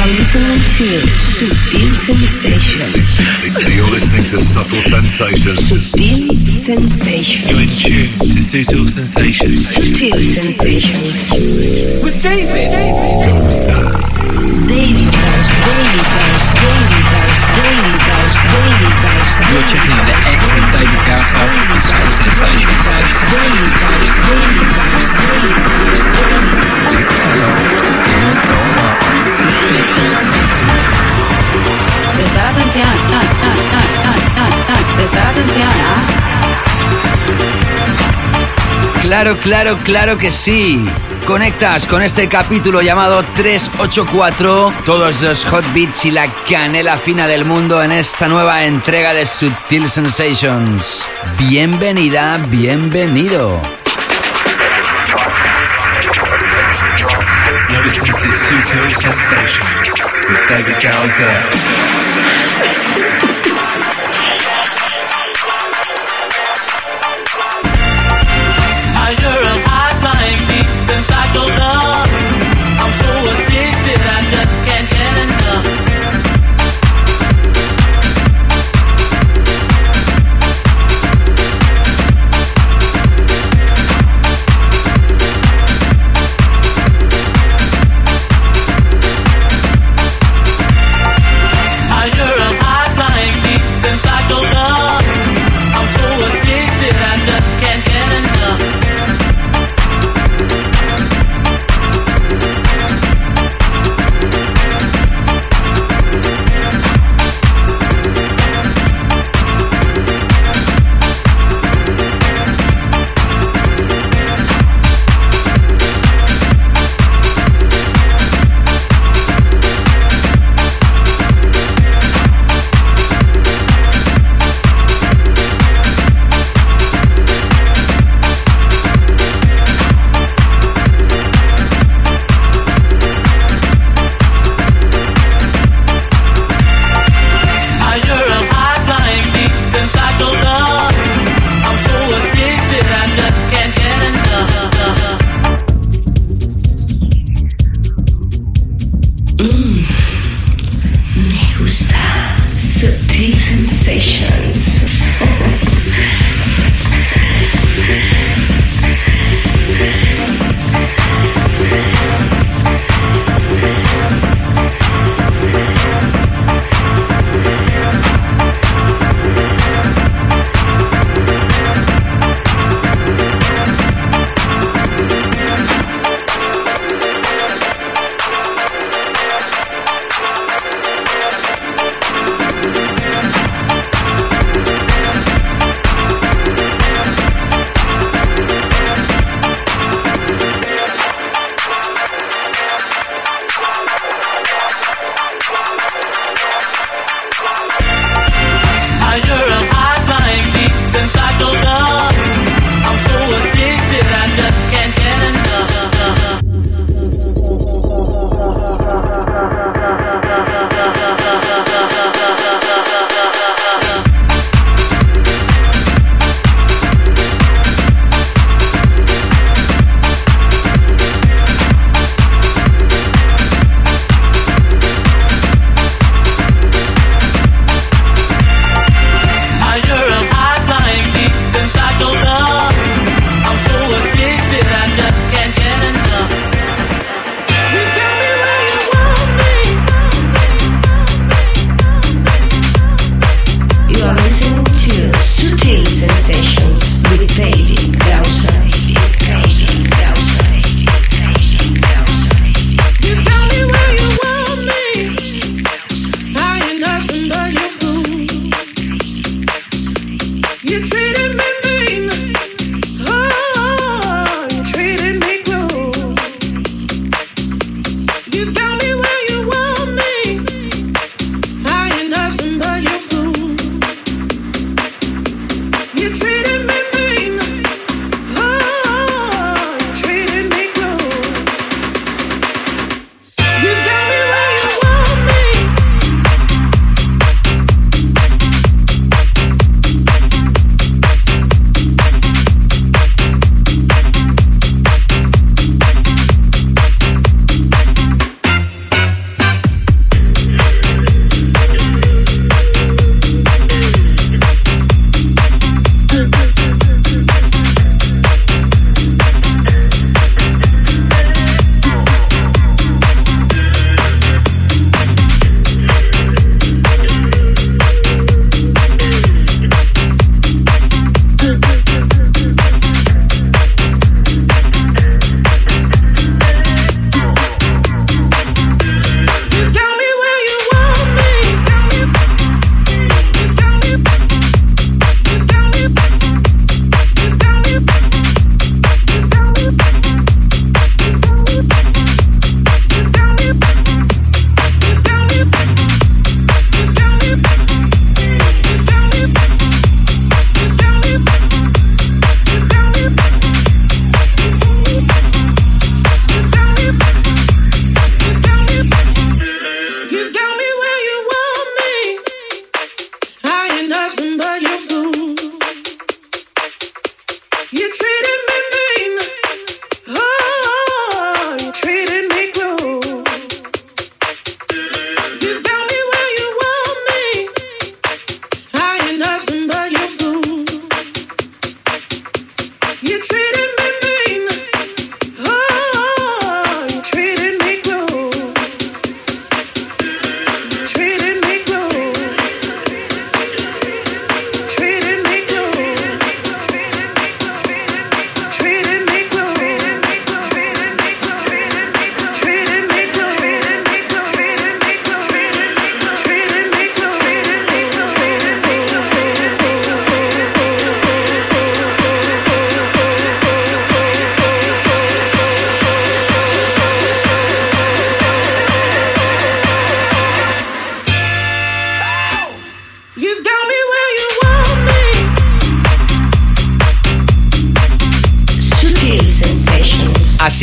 are listening to Subtle Sensations. You're listening to Subtle Sensations. Subtle Sensations. You're in tune to Subtle Sensations. Subtle Sensations. With David. Goza. Daily Dose, Daily Dose, Daily Dose, Daily Dose, Daily Dose. You're checking out the excellent David Gausser and Subtle Sensations. Daily Dose, Daily Dose, Daily Dose, Prestar atención. Ah, ah, ah. Prestar atención. Claro, claro, claro que sí. Conectas con este capítulo llamado 384, todos los hot beats y la canela fina del mundo en esta nueva entrega de Subtil Sensations. Bienvenida, bienvenido. Listening to Subtle Sensations with David Gowser.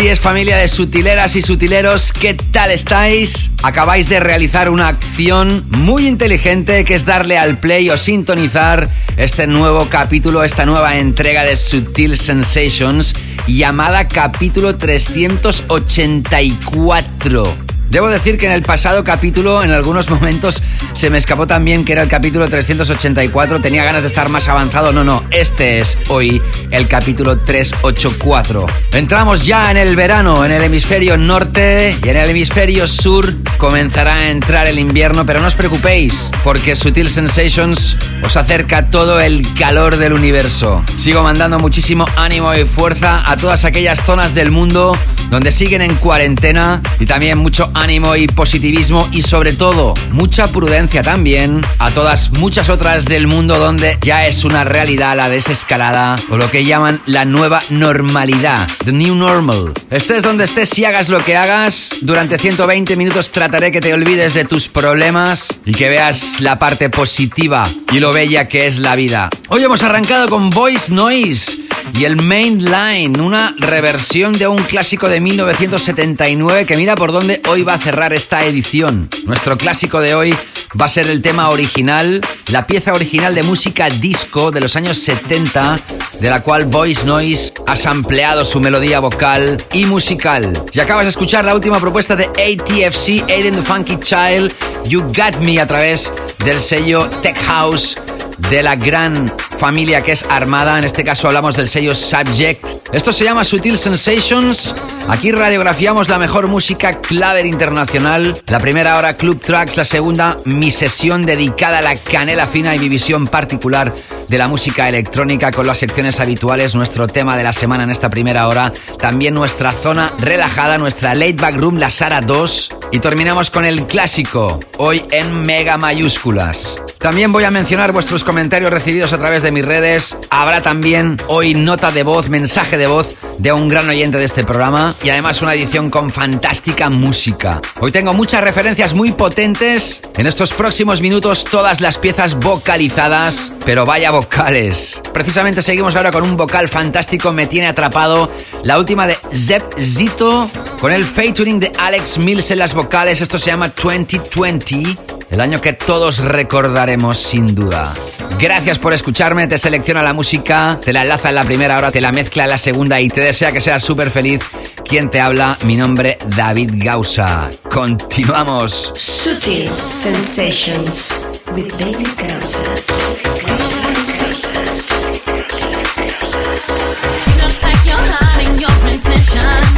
Así es familia de sutileras y sutileros, ¿qué tal estáis? Acabáis de realizar una acción muy inteligente que es darle al play o sintonizar este nuevo capítulo, esta nueva entrega de Sutil Sensations llamada capítulo 384. Debo decir que en el pasado capítulo, en algunos momentos, se me escapó también que era el capítulo 384. Tenía ganas de estar más avanzado. No, no, este es hoy el capítulo 384. Entramos ya en el verano, en el hemisferio norte y en el hemisferio sur comenzará a entrar el invierno, pero no os preocupéis, porque Sutil Sensations os acerca todo el calor del universo. Sigo mandando muchísimo ánimo y fuerza a todas aquellas zonas del mundo donde siguen en cuarentena y también mucho ánimo y positivismo y sobre todo mucha prudencia también a todas muchas otras del mundo donde ya es una realidad la desescalada o lo que llaman la nueva normalidad, the new normal. Estés donde estés y hagas lo que hagas, durante 120 minutos trataré que te olvides de tus problemas y que veas la parte positiva y lo bella que es la vida. Hoy hemos arrancado con Voice Noise y el Main Line, una reversión de un clásico de 1979 que mira por dónde hoy va a cerrar esta edición. Nuestro clásico de hoy va a ser el tema original, la pieza original de música disco de los años 70, de la cual Voice Noise ha sampleado su melodía vocal y musical. Y acabas de escuchar la última propuesta de ATFC, Aiden the Funky Child, You Got Me, a través del sello Tech House de la gran familia que es Armada. En este caso hablamos del sello Subject. Esto se llama Sutil Sensations. Aquí radiografiamos la mejor música claver internacional. La primera hora Club Tracks, la segunda mi sesión dedicada a la canela fina y mi visión particular de la música electrónica con las secciones habituales, nuestro tema de la semana en esta primera hora, también nuestra zona relajada, nuestra late back room, la Sara 2 y terminamos con el clásico, hoy en mega mayúsculas. También voy a mencionar vuestros comentarios recibidos a través de mis redes. Habrá también hoy nota de voz, mensaje de voz de un gran oyente de este programa y además una edición con fantástica música. Hoy tengo muchas referencias muy potentes. En estos próximos minutos todas las piezas vocalizadas, pero vaya vocales. Precisamente seguimos ahora con un vocal fantástico, me tiene atrapado. La última de Zep Zito con el featuring de Alex Mills en las vocales. Esto se llama 2020. El año que todos recordaremos sin duda. Gracias por escucharme, te selecciona la música, te la enlaza en la primera hora, te la mezcla en la segunda y te desea que seas súper feliz. ¿Quién te habla? Mi nombre, David Gausa. Continuamos. Sutil Sensations with David Just like you're hiding your intentions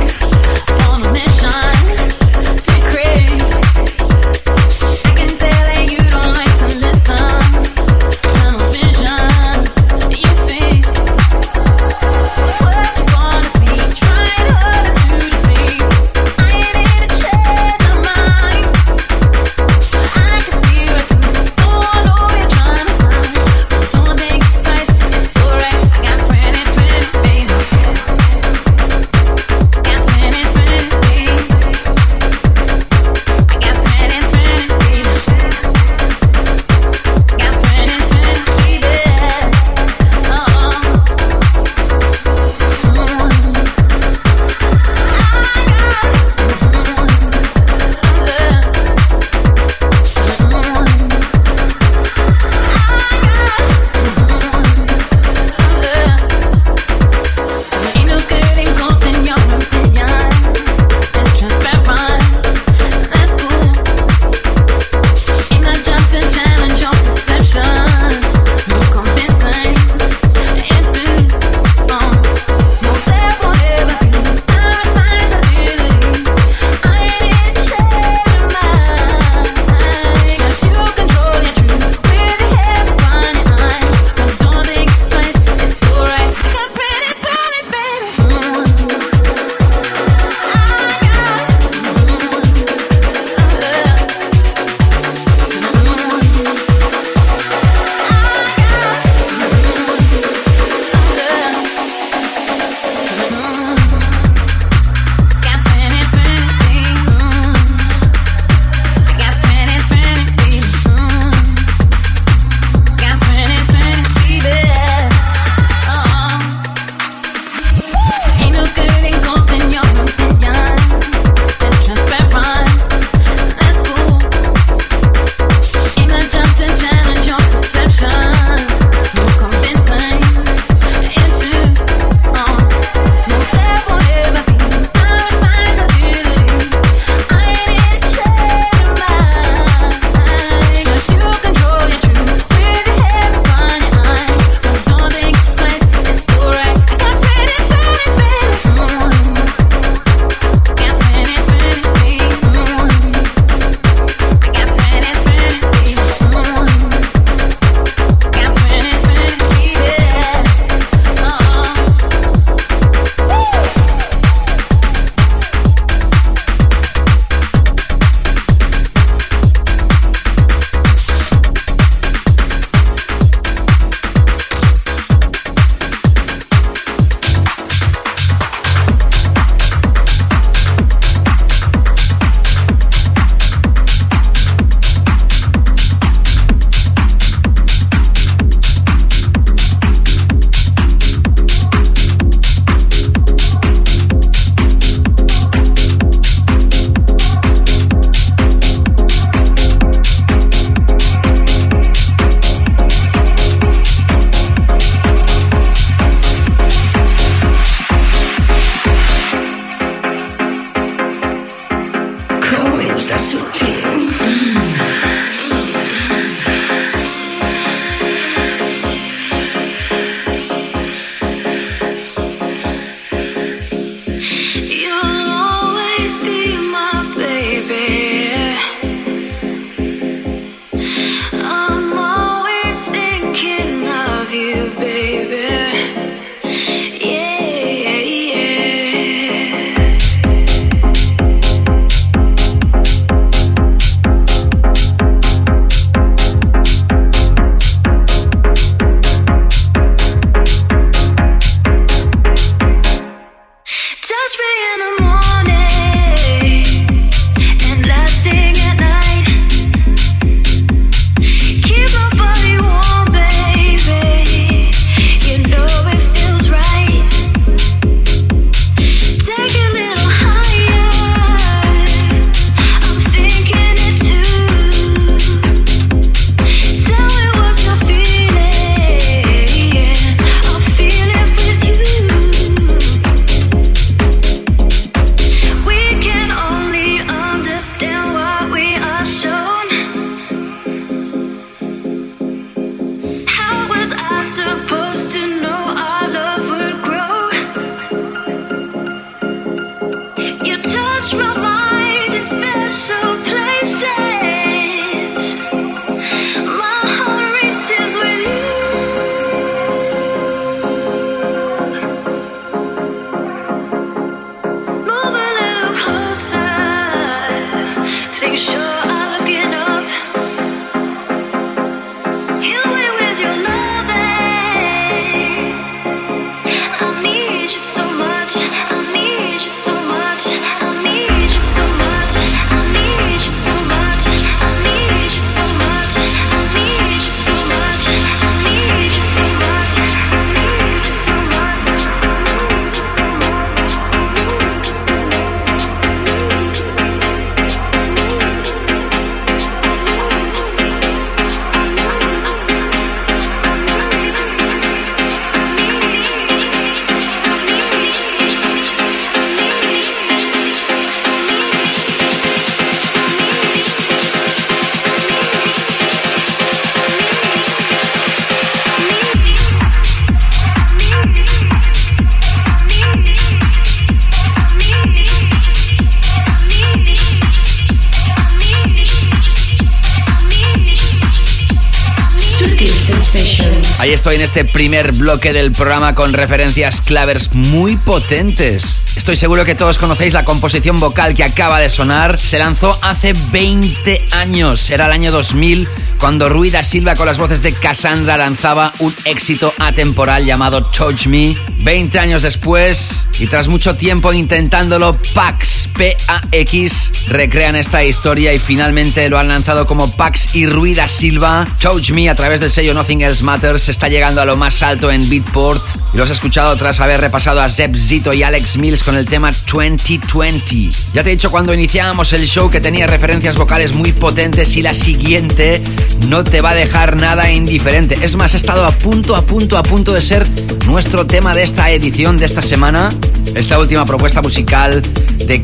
estoy en este primer bloque del programa con referencias clavers muy potentes. Estoy seguro que todos conocéis la composición vocal que acaba de sonar. Se lanzó hace 20 años, era el año 2000, cuando Ruida Silva con las voces de Cassandra lanzaba un éxito atemporal llamado Touch Me. 20 años después, y tras mucho tiempo intentándolo, Pax, P-A-X, recrean esta historia y finalmente lo han lanzado como Pax y Ruida Silva. Touch Me a través del sello Nothing Else Matters está llegando a lo más alto en Beatport y lo has escuchado tras haber repasado a Zeb Zito y Alex Mills con el tema 2020. Ya te he dicho cuando iniciábamos el show que tenía referencias vocales muy potentes y la siguiente no te va a dejar nada indiferente. Es más, ha estado a punto, a punto, a punto de ser nuestro tema de esta edición de esta semana. Esta última propuesta musical de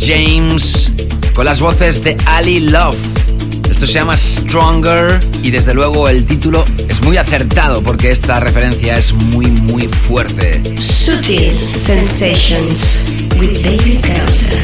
James con las voces de Ali Love. Esto se llama Stronger y desde luego el título es muy acertado porque esta referencia es muy muy fuerte. Sutil Sensations with David Gausser.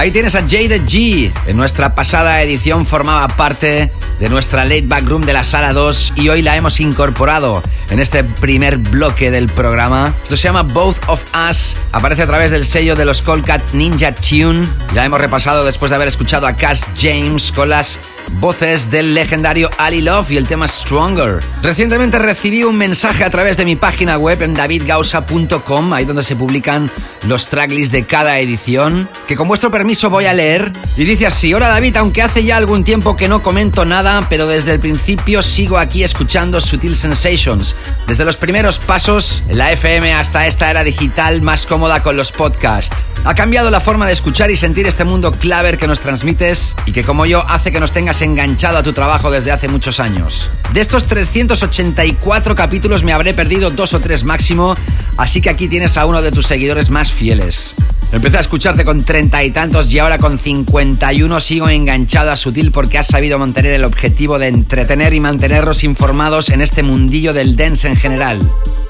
Ahí tienes a Jade G. En nuestra pasada edición formaba parte de nuestra late back room de la sala 2 y hoy la hemos incorporado en este primer bloque del programa. Esto se llama Both of Us. Aparece a través del sello de los Colcat Ninja Tune. La hemos repasado después de haber escuchado a Cass James con las voces del legendario Ali Love y el tema Stronger. Recientemente recibí un mensaje a través de mi página web en davidgausa.com, ahí donde se publican los tracklists de cada edición, que con vuestro permiso voy a leer. Y dice así, hola David, aunque hace ya algún tiempo que no comento nada, pero desde el principio sigo aquí escuchando Sutil Sensations. Desde los primeros pasos la FM hasta esta era digital más cómoda con los podcasts. Ha cambiado la forma de escuchar y sentir este mundo claver que nos transmites y que como yo hace que nos tengas enganchado a tu trabajo desde hace muchos años. De estos 384 capítulos me habré perdido dos o tres máximo, así que aquí tienes a uno de tus seguidores más fieles. Empecé a escucharte con treinta y tantos y ahora con 51 sigo enganchado a Sutil porque has sabido mantener el objetivo de entretener y mantenerlos informados en este mundillo del dance en general.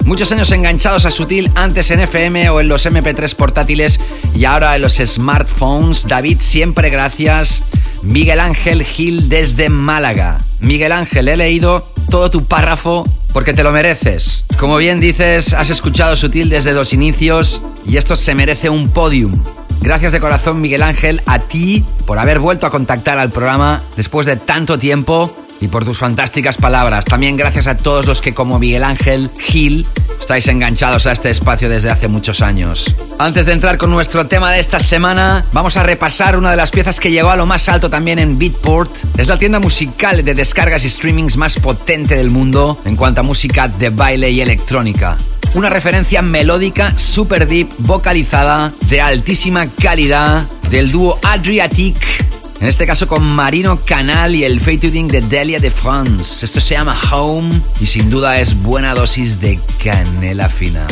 Muchos años enganchados a Sutil, antes en FM o en los MP3 portátiles y ahora en los smartphones. David, siempre gracias. Miguel Ángel Gil desde Málaga. Miguel Ángel, he leído todo tu párrafo porque te lo mereces. Como bien dices, has escuchado Sutil desde los inicios y esto se merece un podium. Gracias de corazón Miguel Ángel a ti por haber vuelto a contactar al programa después de tanto tiempo y por tus fantásticas palabras. También gracias a todos los que como Miguel Ángel Gil estáis enganchados a este espacio desde hace muchos años. Antes de entrar con nuestro tema de esta semana, vamos a repasar una de las piezas que llegó a lo más alto también en Beatport. Es la tienda musical de descargas y streamings más potente del mundo en cuanto a música de baile y electrónica. Una referencia melódica, super deep, vocalizada, de altísima calidad, del dúo Adriatic en este caso con Marino Canal y el featuring de Delia de France. Esto se llama Home y sin duda es buena dosis de canela fina.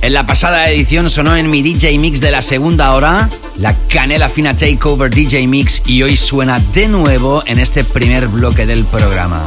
En la pasada edición sonó en mi DJ Mix de la segunda hora, la Canela Fina Takeover DJ Mix, y hoy suena de nuevo en este primer bloque del programa.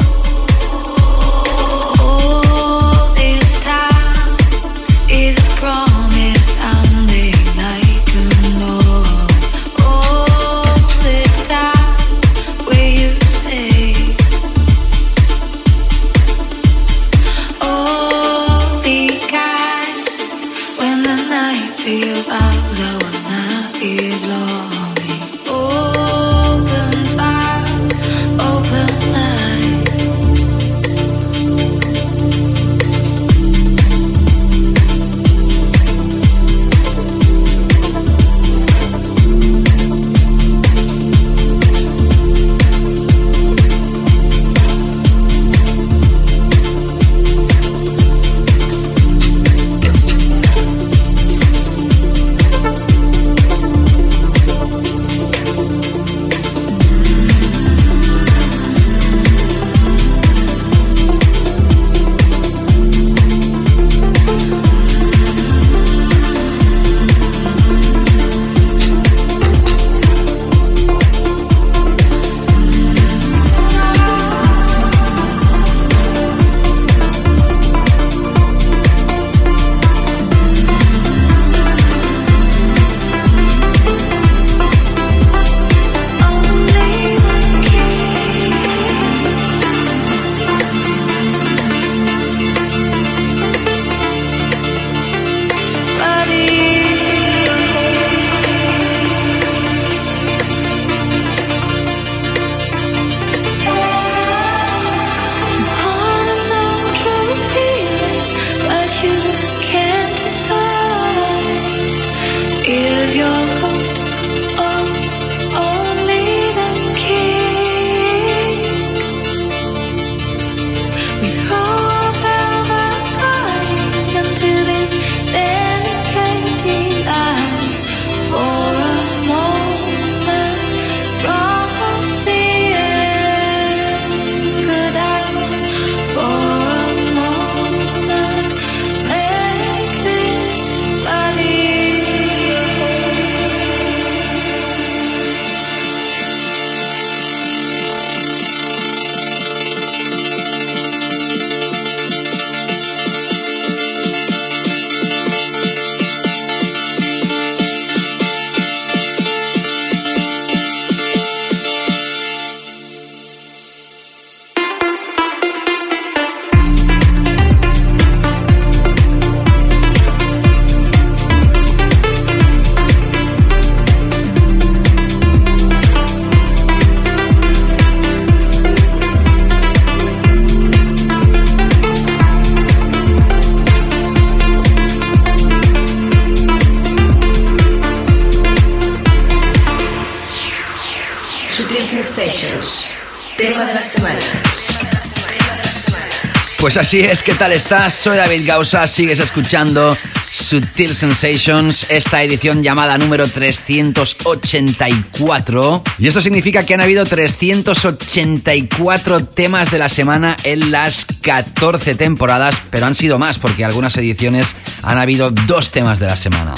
Pues así es, ¿qué tal estás? Soy David Gausa, sigues escuchando Sutil Sensations, esta edición llamada número 384. Y esto significa que han habido 384 temas de la semana en las 14 temporadas, pero han sido más porque algunas ediciones han habido dos temas de la semana.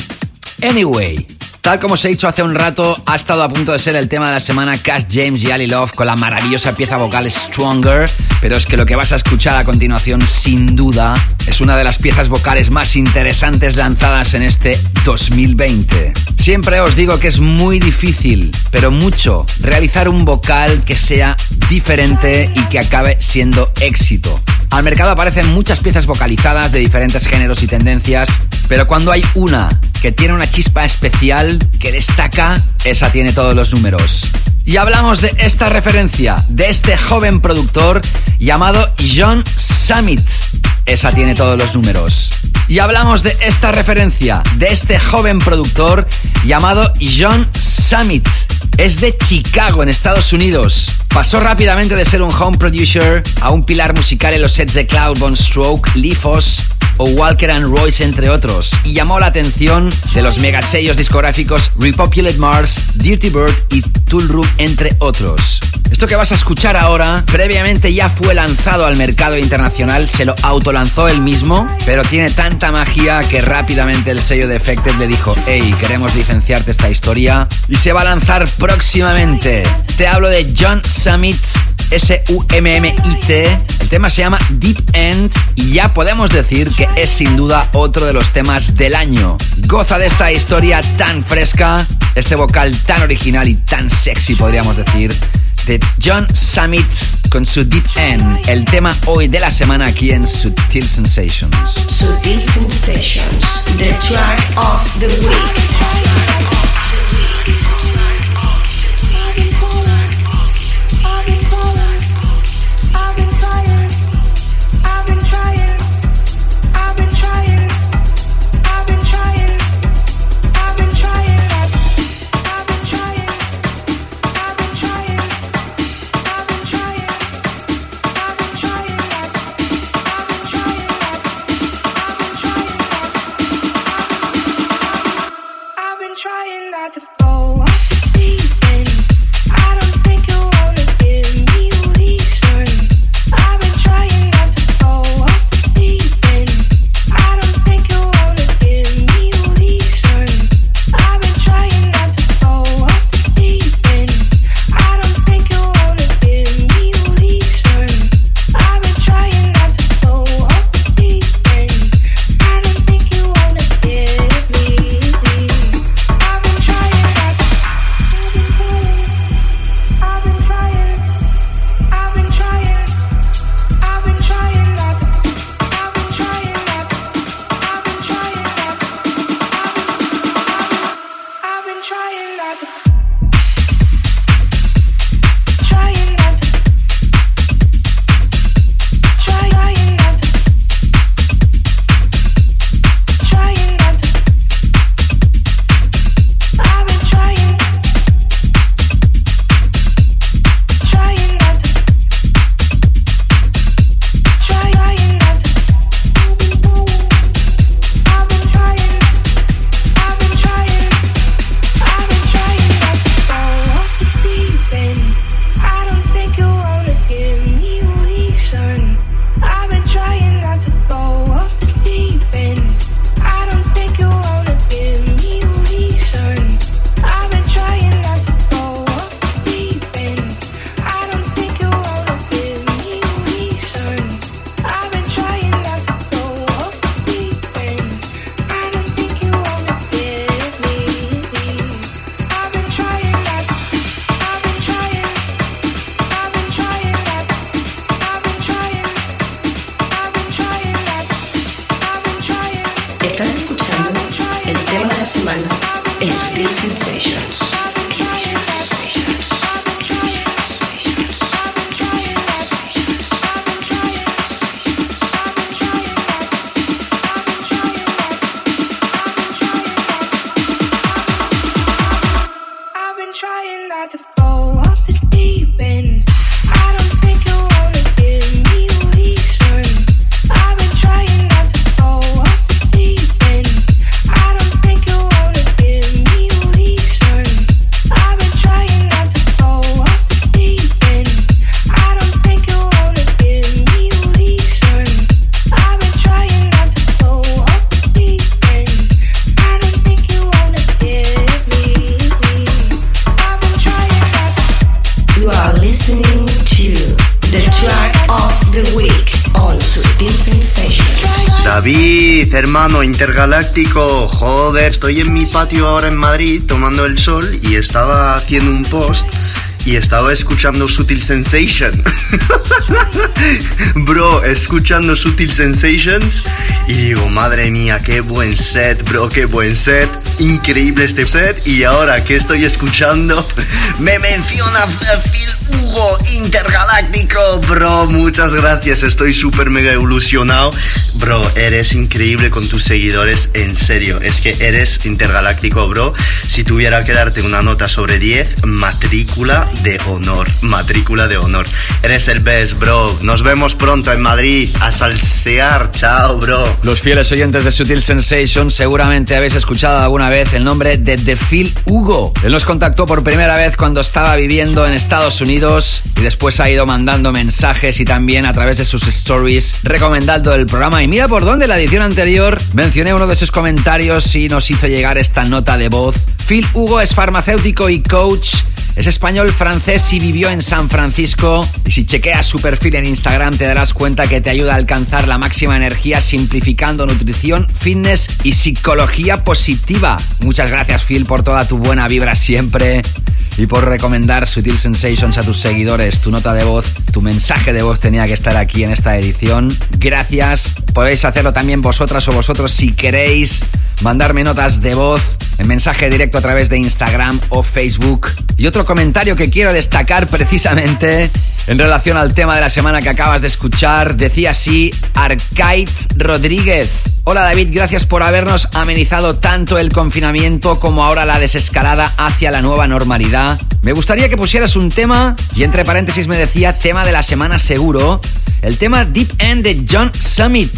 Anyway, Tal como os he dicho hace un rato, ha estado a punto de ser el tema de la semana Cash James y Ali Love con la maravillosa pieza vocal Stronger, pero es que lo que vas a escuchar a continuación, sin duda, es una de las piezas vocales más interesantes lanzadas en este 2020. Siempre os digo que es muy difícil, pero mucho, realizar un vocal que sea diferente y que acabe siendo éxito. Al mercado aparecen muchas piezas vocalizadas de diferentes géneros y tendencias, pero cuando hay una que tiene una chispa especial que destaca, esa tiene todos los números. Y hablamos de esta referencia, de este joven productor llamado John Summit. Esa tiene todos los números. Y hablamos de esta referencia, de este joven productor llamado John Summit. Es de Chicago, en Estados Unidos. Pasó rápidamente de ser un home producer a un pilar musical en los sets de Cloud, Von Stroke, Lifos, o Walker and Royce entre otros, y llamó la atención de los megasellos discográficos Repopulate Mars, Dirty Bird y Tool Room entre otros. Esto que vas a escuchar ahora, previamente ya fue lanzado al mercado internacional, se lo autolanzó él mismo, pero tiene tanta magia que rápidamente el sello de Effected le dijo, hey, queremos licenciarte esta historia y se va a lanzar próximamente. Te hablo de John Summit S-U-M-M-I-T. El tema se llama Deep End y ya podemos decir que es sin duda otro de los temas del año. Goza de esta historia tan fresca, este vocal tan original y tan sexy podríamos decir, de John Summit con su Deep End, el tema hoy de la semana aquí en Sutil Sensations. Sutil Sensations, the track of the week. Intergaláctico, joder, estoy en mi patio ahora en Madrid tomando el sol y estaba haciendo un post y estaba escuchando Sutil Sensation. bro, escuchando Sutil Sensations y digo, madre mía, qué buen set, bro, qué buen set, increíble este set y ahora que estoy escuchando me menciona Phil Hugo Intergaláctico, bro, muchas gracias, estoy súper mega evolucionado, bro, eres increíble con tus seguidores, en serio, es que eres intergaláctico, bro, si tuviera que darte una nota sobre 10, matrícula de honor, matrícula de honor. Eres el best, bro. Nos vemos pronto en Madrid a salsear. Chao, bro. Los fieles oyentes de Sutil Sensation seguramente habéis escuchado alguna vez el nombre de The Phil Hugo. Él nos contactó por primera vez cuando estaba viviendo en Estados Unidos y después ha ido mandando mensajes y también a través de sus stories recomendando el programa. Mira por dónde la edición anterior mencioné uno de sus comentarios y nos hizo llegar esta nota de voz. Phil Hugo es farmacéutico y coach. Es español francés y vivió en San Francisco. Y si chequeas su perfil en Instagram te darás cuenta que te ayuda a alcanzar la máxima energía simplificando nutrición, fitness y psicología positiva. Muchas gracias Phil por toda tu buena vibra siempre y por recomendar Sutil Sensations a tus seguidores. Tu nota de voz, tu mensaje de voz tenía que estar aquí en esta edición. Gracias. Podéis hacerlo también vosotras o vosotros si queréis mandarme notas de voz en mensaje directo a través de Instagram o Facebook. Y otro comentario que quiero destacar precisamente en relación al tema de la semana que acabas de escuchar, decía así Arcade Rodríguez. Hola David, gracias por habernos amenizado tanto el confinamiento como ahora la desescalada hacia la nueva normalidad. Me gustaría que pusieras un tema, y entre paréntesis me decía tema de la semana seguro, el tema Deep End de John Summit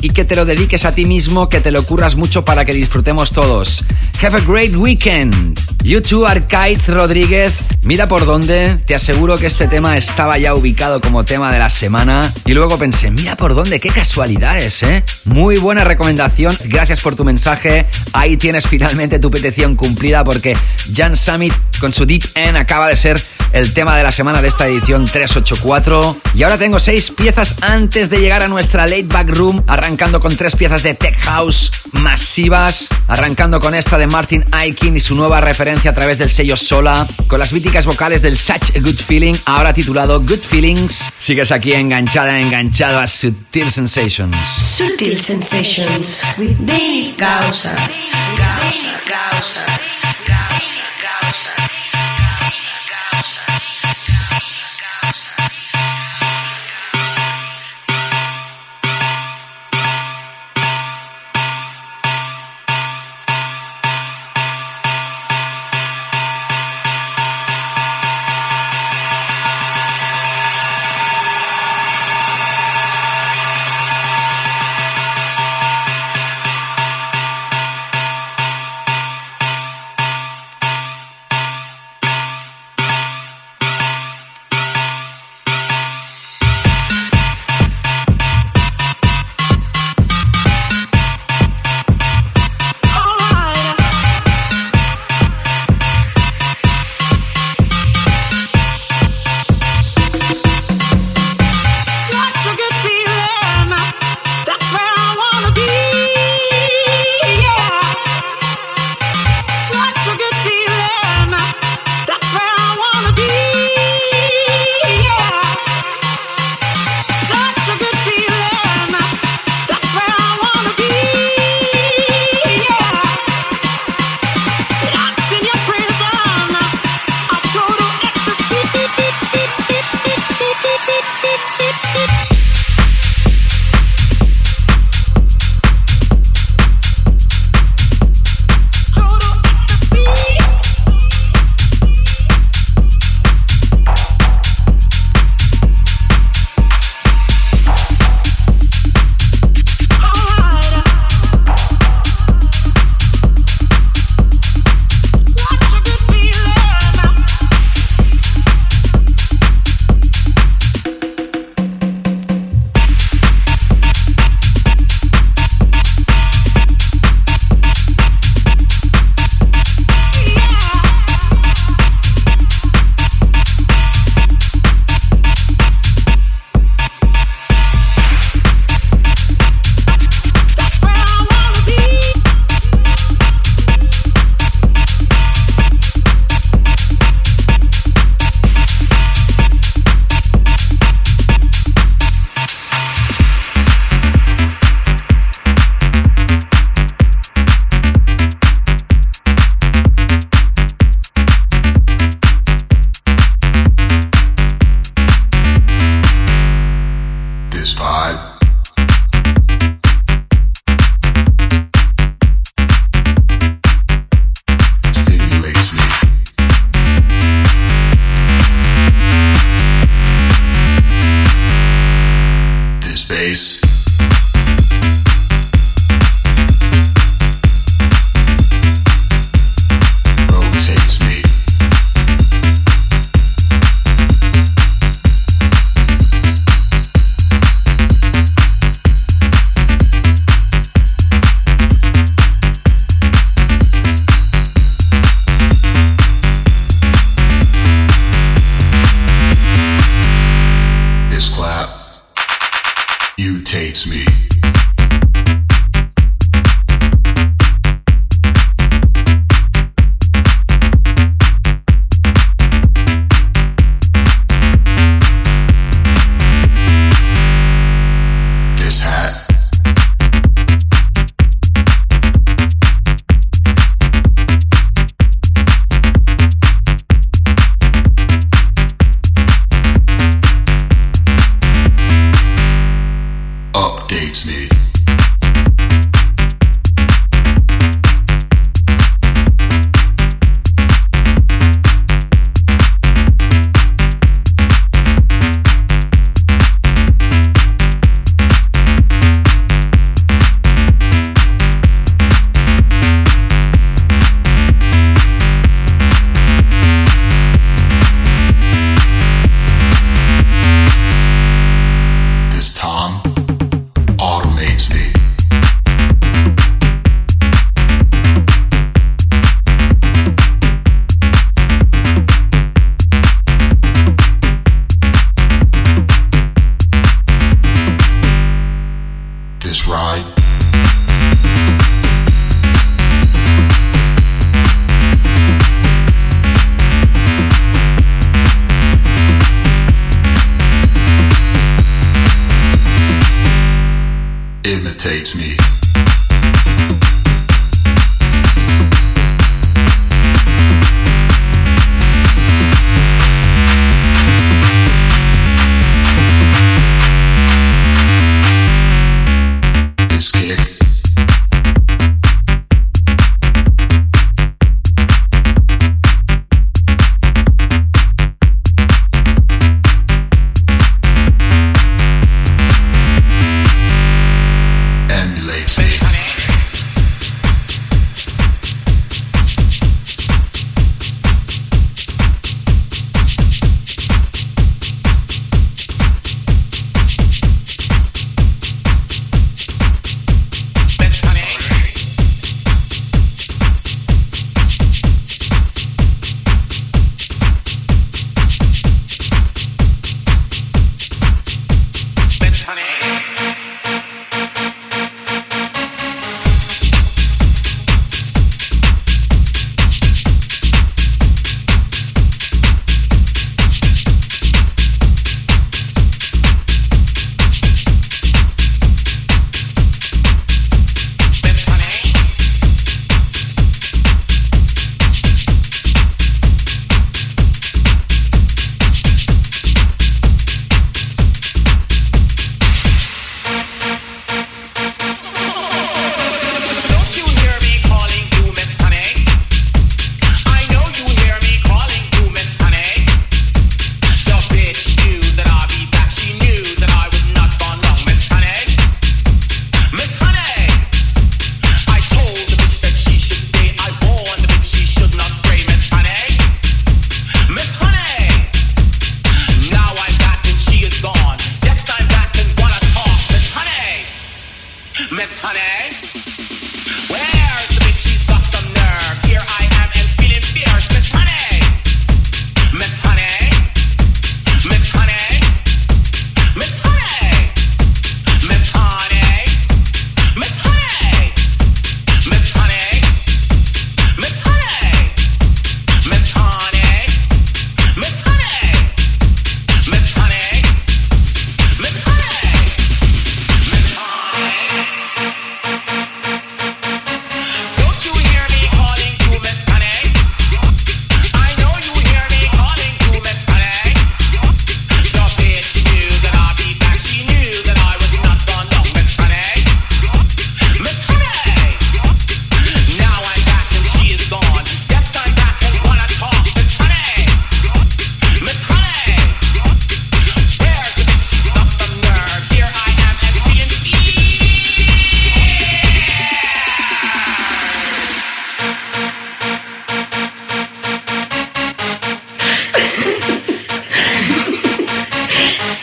y que te lo dediques a ti mismo, que te lo curras mucho para que disfrutemos todos. Have a great weekend. YouTube Arcade Rodríguez, mira por dónde, te aseguro que este tema estaba ya ubicado como tema de la semana y luego pensé, mira por dónde, qué casualidades, ¿eh? Muy buena recomendación, gracias por tu mensaje, ahí tienes finalmente tu petición cumplida porque Jan Summit con su Deep End acaba de ser el tema de la semana de esta edición 384 y ahora tengo seis piezas antes de llegar a nuestra late back room arrancando con tres piezas de tech house masivas arrancando con esta de Martin Aikin y su nueva referencia a través del sello Sola con las míticas vocales del Such a Good Feeling ahora titulado Good Feelings. Sigues aquí enganchada enganchado a Sutil Sensations. Sutil Sensations with David Gausa. Gausa, Gausa, Gausa, Gausa. Thank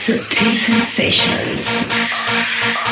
Sutil Sensations.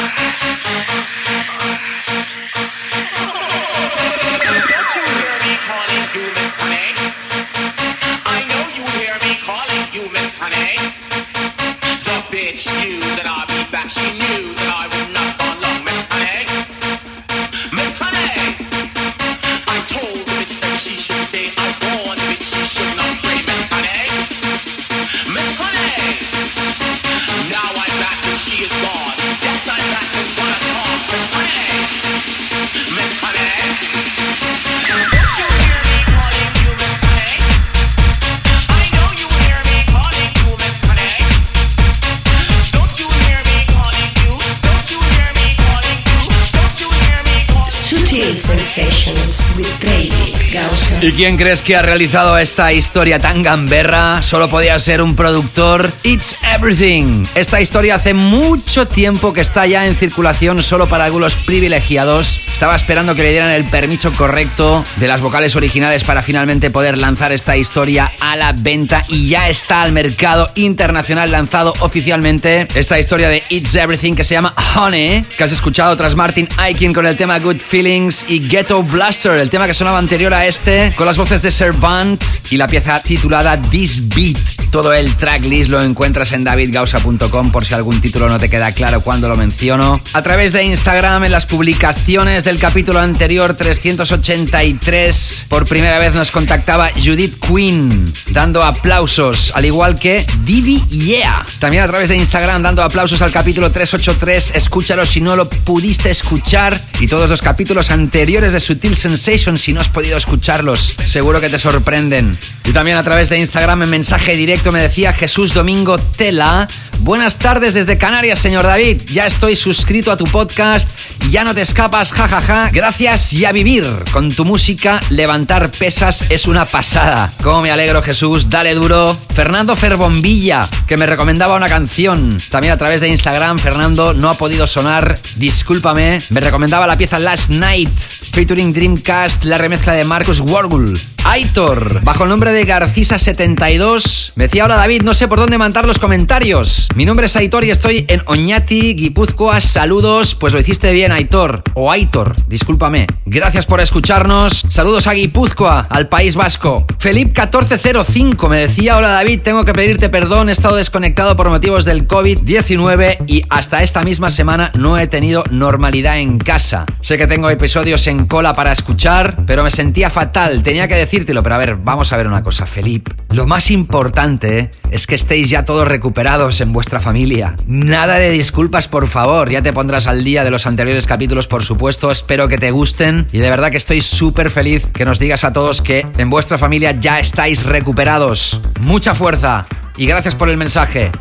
Quién crees que ha realizado esta historia tan gamberra? Solo podía ser un productor. It's Everything. Esta historia hace mucho tiempo que está ya en circulación solo para algunos privilegiados. Estaba esperando que le dieran el permiso correcto de las vocales originales para finalmente poder lanzar esta historia a la venta y ya está al mercado internacional lanzado oficialmente. Esta historia de It's Everything que se llama Honey, que has escuchado tras Martin Aiken con el tema Good Feelings y Ghetto Blaster, el tema que sonaba anterior a este, con las voces de Servant y la pieza titulada This Beat. Todo el tracklist lo encuentras en davidgausa.com por si algún título no te queda claro cuando lo menciono. A través de Instagram, en las publicaciones del capítulo anterior 383, por primera vez nos contactaba Judith Quinn, dando aplausos, al igual que Divi Yeah. También a través de Instagram, dando aplausos al capítulo 383. Escúchalo si no lo pudiste escuchar. Y todos los capítulos anteriores de Sutil Sensation, si no has podido escucharlos, seguro que te sorprenden. Y también a través de Instagram, en mensaje directo, me decía Jesús Domingo Tela. Buenas tardes desde Canarias, señor David. Ya estoy suscrito a tu podcast ya no te escapas, jajaja. Gracias y a vivir. Con tu música, levantar pesas es una pasada. Cómo me alegro, Jesús. Dale duro. Fernando Ferbombilla, que me recomendaba una canción. También a través de Instagram, Fernando no ha podido sonar. Discúlpame. Me recomendaba la pieza Last Night, featuring Dreamcast, la remezcla de Marcus Wargul. Aitor, bajo el nombre de Garcisa72, me decía ahora David, no sé por dónde mandar los comentarios. Mi nombre es Aitor y estoy en Oñati, Guipúzcoa. Saludos, pues lo hiciste bien, Aitor. O Aitor, discúlpame. Gracias por escucharnos. Saludos a Guipúzcoa, al País Vasco. Felip1405 me decía, hola David, tengo que pedirte perdón, he estado desconectado por motivos del COVID-19 y hasta esta misma semana no he tenido normalidad en casa. Sé que tengo episodios en cola para escuchar, pero me sentía fatal, tenía que decírtelo, pero a ver, vamos a ver una cosa, Felip. Lo más importante es que estéis ya todos recuperados en vuestra familia. Nada de disculpas, por favor, ya te pondrás al día de los anteriores capítulos, por supuesto, espero que te gusten y de verdad que estoy súper feliz que nos digas a todos que en vuestra familia ya estáis recuperados. Mucha fuerza y gracias por el mensaje.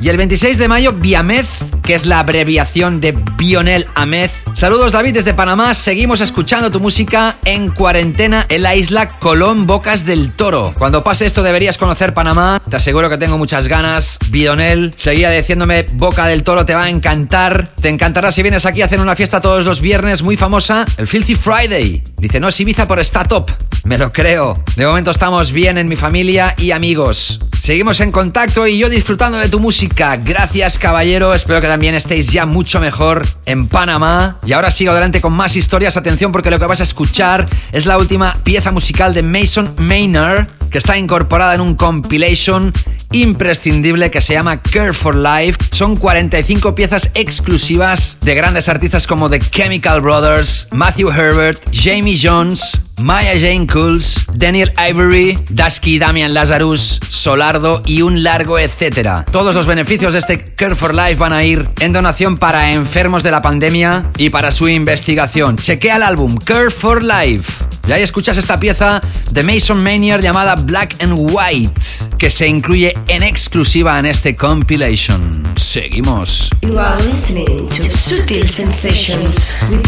Y el 26 de mayo, Biamez, que es la abreviación de Bionel Amez. Saludos David desde Panamá, seguimos escuchando tu música en cuarentena en la isla Colón Bocas del Toro. Cuando pase esto deberías conocer Panamá, te aseguro que tengo muchas ganas. Bionel seguía diciéndome Boca del Toro te va a encantar, te encantará si vienes aquí a hacer una fiesta todos los viernes muy famosa, el Filthy Friday. Dice, no es Ibiza por está top. Me lo creo. De momento estamos bien en mi familia y amigos. Seguimos en contacto y yo disfrutando de tu música. Gracias, caballero. Espero que también estéis ya mucho mejor en Panamá. Y ahora sigo adelante con más historias. Atención, porque lo que vas a escuchar es la última pieza musical de Mason Maynard, que está incorporada en un compilation imprescindible que se llama Care for Life. Son 45 piezas exclusivas de grandes artistas como The Chemical Brothers, Matthew Herbert, Jamie Jones, Maya Jane Cools, Daniel Ivory, Dasky Damian Lazarus, Solardo y un largo etcétera. Todos los beneficios de este Care for Life van a ir en donación para enfermos de la pandemia y para su investigación. Chequea el álbum Care for Life. Y ahí escuchas esta pieza de Mason Maynard llamada Black and White, que se incluye en exclusiva en este compilation. Seguimos. You are listening to Sutil Sensations with.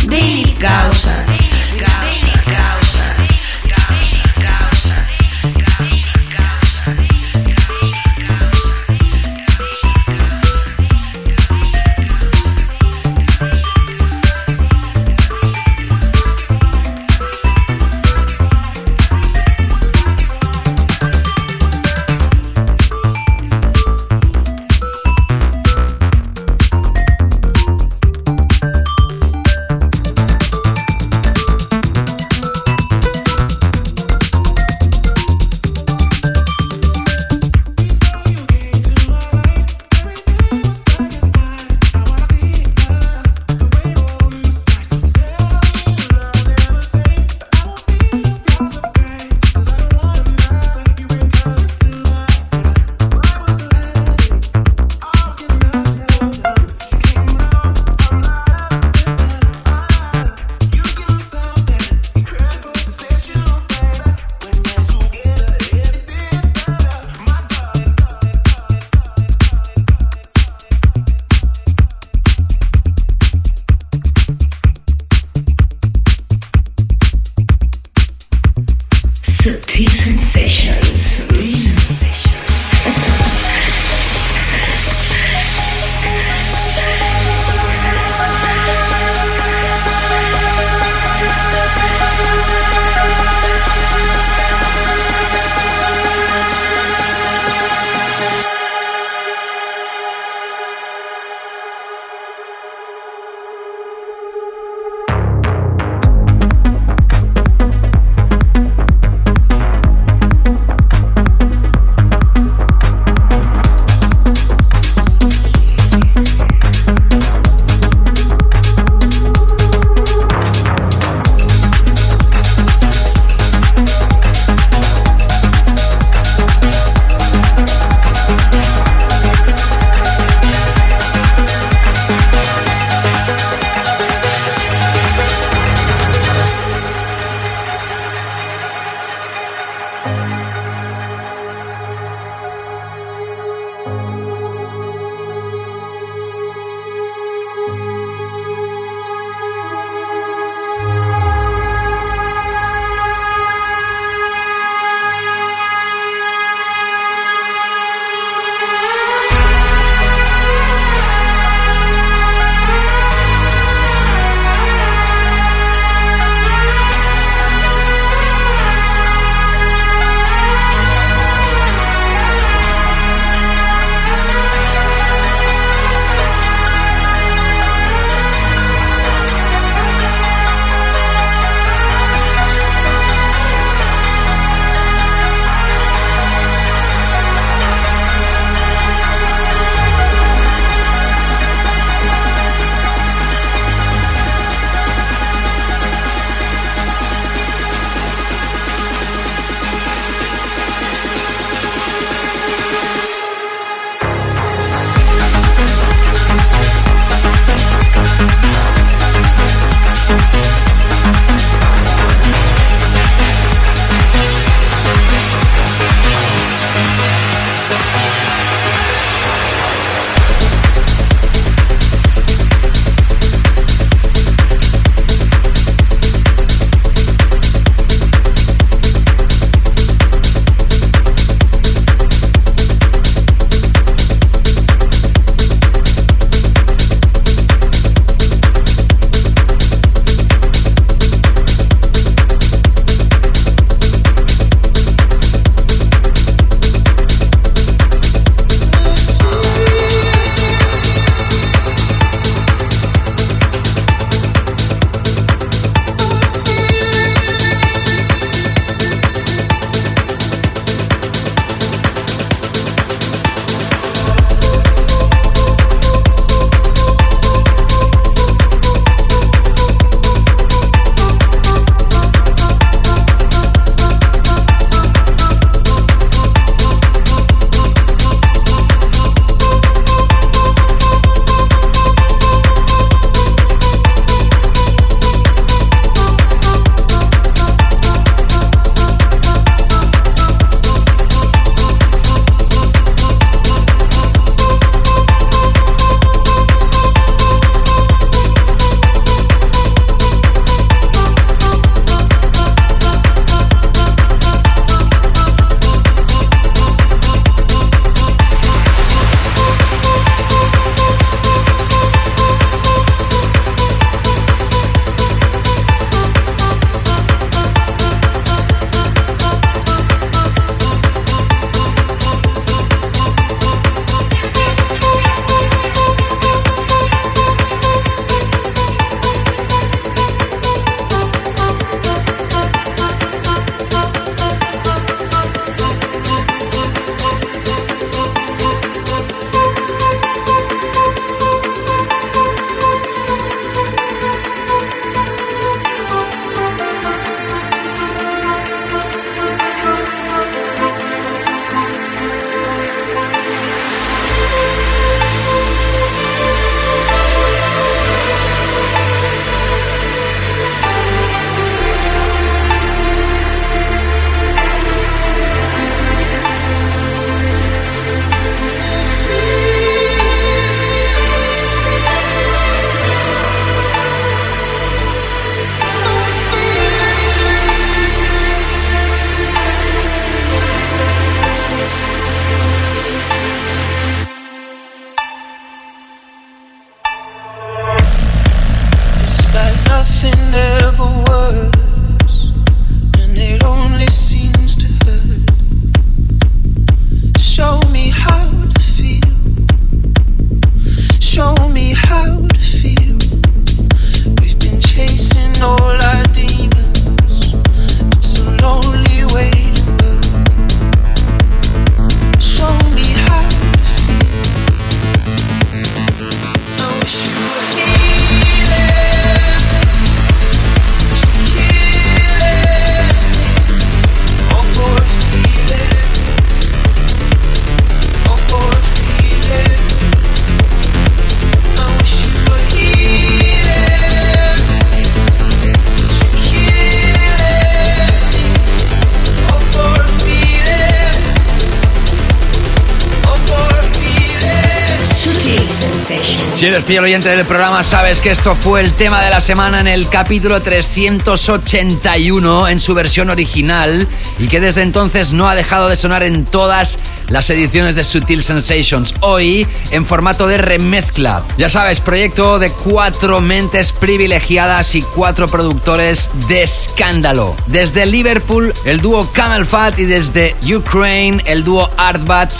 Si eres fiel oyente del programa, sabes que esto fue el tema de la semana en el capítulo 381 en su versión original y que desde entonces no ha dejado de sonar en todas las ediciones de Sutil Sensations. Hoy en formato de remezcla. Ya sabes, proyecto de cuatro mentes privilegiadas y cuatro productores de escándalo. Desde Liverpool, el dúo Camel Fat y desde Ukraine, el dúo Artbat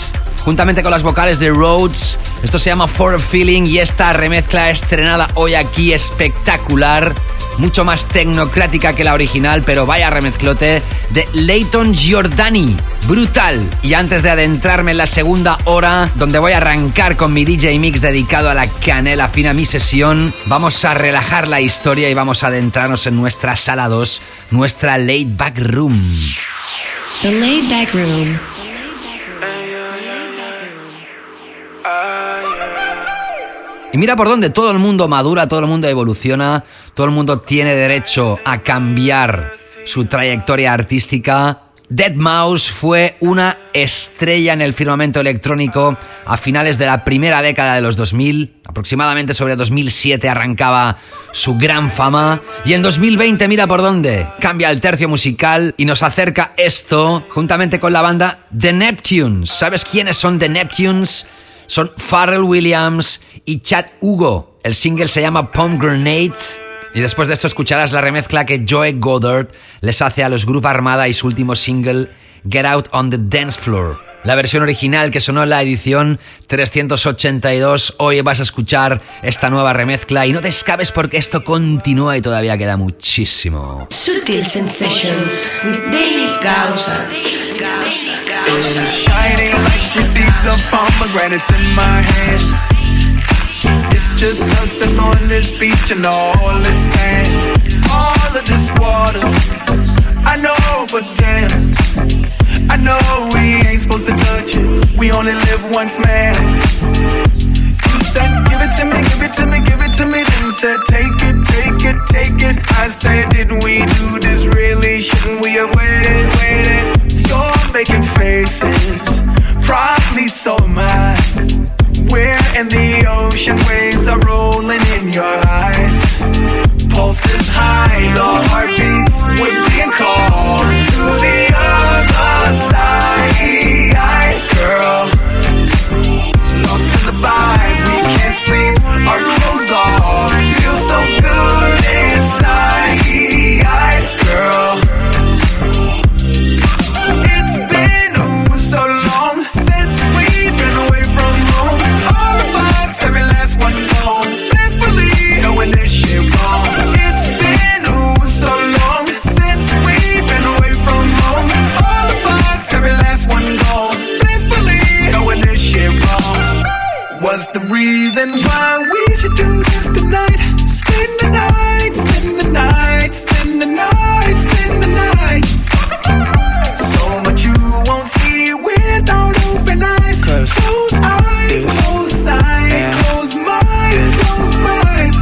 juntamente con las vocales de Rhodes. Esto se llama For a Feeling y esta remezcla estrenada hoy aquí espectacular. Mucho más tecnocrática que la original, pero vaya remezclote de Leighton Giordani. Brutal. Y antes de adentrarme en la segunda hora, donde voy a arrancar con mi DJ Mix dedicado a la canela fina, mi sesión, vamos a relajar la historia y vamos a adentrarnos en nuestra sala 2, nuestra laid back room. The Laid Back Room. Y mira por dónde todo el mundo madura, todo el mundo evoluciona, todo el mundo tiene derecho a cambiar su trayectoria artística. Dead Mouse fue una estrella en el firmamento electrónico a finales de la primera década de los 2000. Aproximadamente sobre 2007 arrancaba su gran fama. Y en 2020, mira por dónde, cambia el tercio musical y nos acerca esto juntamente con la banda The Neptunes. ¿Sabes quiénes son The Neptunes? Son Pharrell Williams y Chad Hugo. El single se llama Pomegranate. Y después de esto escucharás la remezcla que Joe Goddard les hace a los Grupo Armada y su último single, Get Out on the Dance Floor. La versión original que sonó en la edición 382. Hoy vas a escuchar esta nueva remezcla y no te escapes porque esto continúa y todavía queda muchísimo. Sutil Sensations with David Causa. Shining like the seeds of pomegranates in my hands. It's just us that's on this beach and all this sand. All of this water. I know, but damn. I know we ain't supposed to touch it. We only live once, man. You said, give it to me, give it to me, give it to me. Then said, take it, take it, take it. I said, didn't we do this really? Shouldn't we have waited, waited? You're making faces, probably so am I. We're in the ocean, waves are rolling in your eyes. Pulses high, the heartbeats, we're being called to the The reason why we should do this tonight? Spend the night, spend the night, spend the night, spend the night. So much you won't see without open eyes. Close eyes, close sight, close mind, close mind.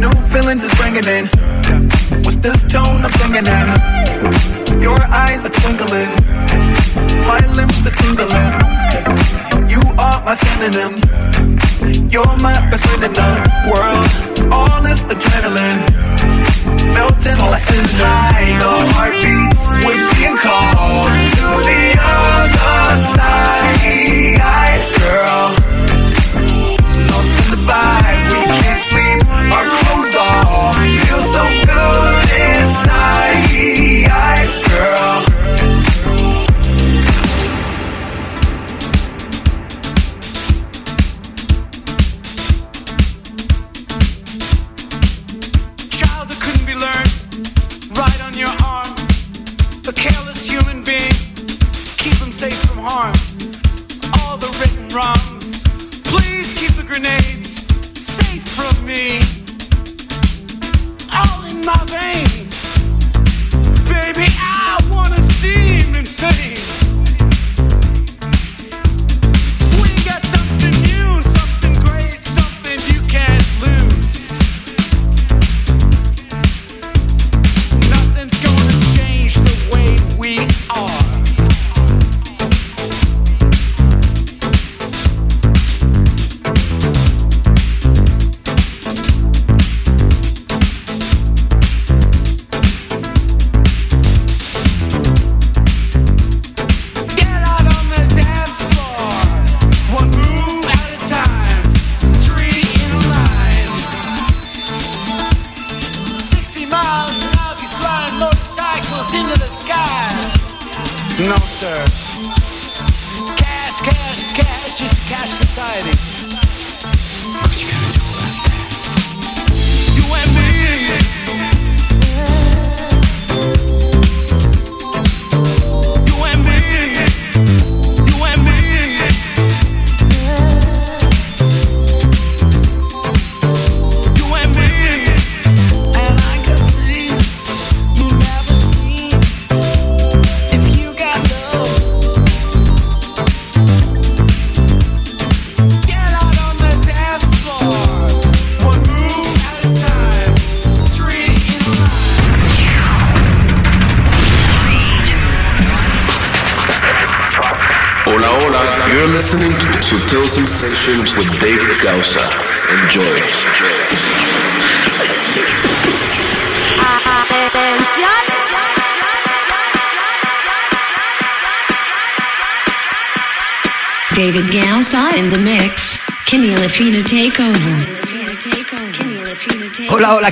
New feelings is bringing in. What's this tone I'm singing in? Your eyes are twinkling, my limbs are tingling. My synonym. You're my best friend in the world. All this adrenaline melting like high. The heartbeats, we're being called to the other side, girl.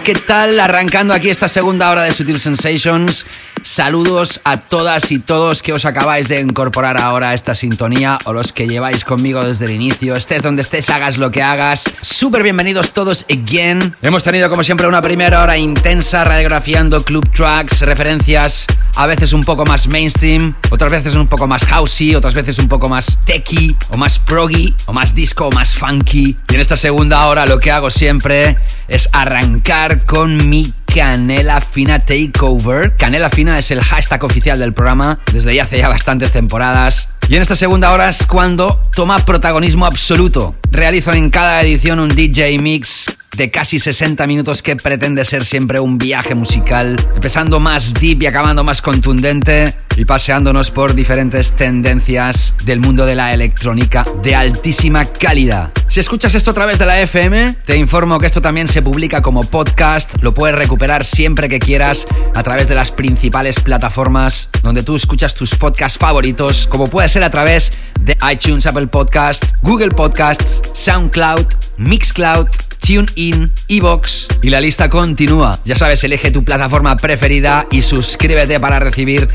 ¿Qué tal? Arrancando aquí esta segunda hora de Sutil Sensations. Saludos a todas y todos que os acabáis de incorporar ahora a esta sintonía o los que lleváis conmigo desde el inicio. Estés donde estés, hagas lo que hagas. Súper bienvenidos todos again. Hemos tenido como siempre una primera hora intensa radiografiando club tracks, referencias a veces un poco más mainstream, otras veces un poco más housey, otras veces un poco más techy o más proggy o más disco o más funky. Y en esta segunda hora lo que hago siempre es arrancar con mi Canela Fina Takeover. Canela Fina es el hashtag oficial del programa desde ya hace ya bastantes temporadas. Y en esta segunda hora es cuando toma protagonismo absoluto. Realizo en cada edición un DJ mix de casi 60 minutos que pretende ser siempre un viaje musical, empezando más deep y acabando más contundente y paseándonos por diferentes tendencias del mundo de la electrónica de altísima calidad. Si escuchas esto a través de la FM, te informo que esto también se publica como podcast, lo puedes recuperar siempre que quieras a través de las principales plataformas donde tú escuchas tus podcasts favoritos, como puede ser a través de iTunes, Apple Podcast, Google Podcasts, SoundCloud, Mixcloud, TuneIn, Evox y la lista continúa. Ya sabes, elige tu plataforma preferida y suscríbete para recibir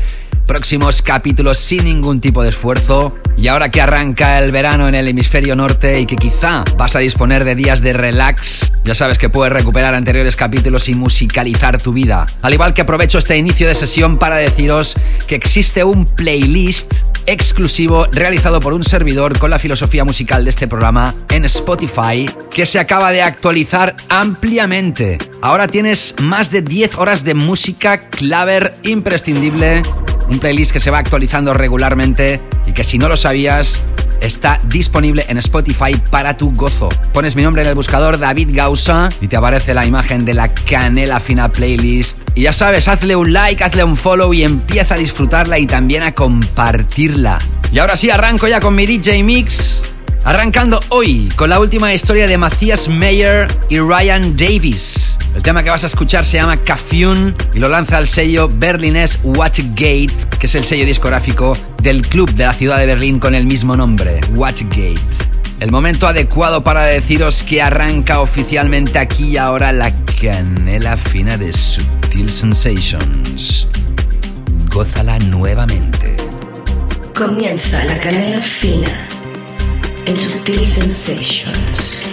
próximos capítulos sin ningún tipo de esfuerzo. Y ahora que arranca el verano en el hemisferio norte y que quizá vas a disponer de días de relax, ya sabes que puedes recuperar anteriores capítulos y musicalizar tu vida. Al igual que aprovecho este inicio de sesión para deciros que existe un playlist exclusivo realizado por un servidor con la filosofía musical de este programa en Spotify que se acaba de actualizar ampliamente. Ahora tienes más de 10 horas de música claver imprescindible, un playlist que se va actualizando regularmente y que si no lo sabías está disponible en Spotify para tu gozo. Pones mi nombre en el buscador David Gausa y te aparece la imagen de la Canela Fina Playlist. Y ya sabes, hazle un like, hazle un follow y empieza a disfrutarla y también a compartirla. Y ahora sí, arranco ya con mi DJ Mix. Arrancando hoy con la última historia de Matthias Meyer y Ryan Davis. El tema que vas a escuchar se llama Cafune y lo lanza el sello berlinés Watchgate, que es el sello discográfico del club de la ciudad de Berlín con el mismo nombre, Watchgate. El momento adecuado para deciros que arranca oficialmente aquí y ahora la canela fina de Subtil Sensations. Gózala nuevamente. Comienza la canela fina en Subtil Sensations.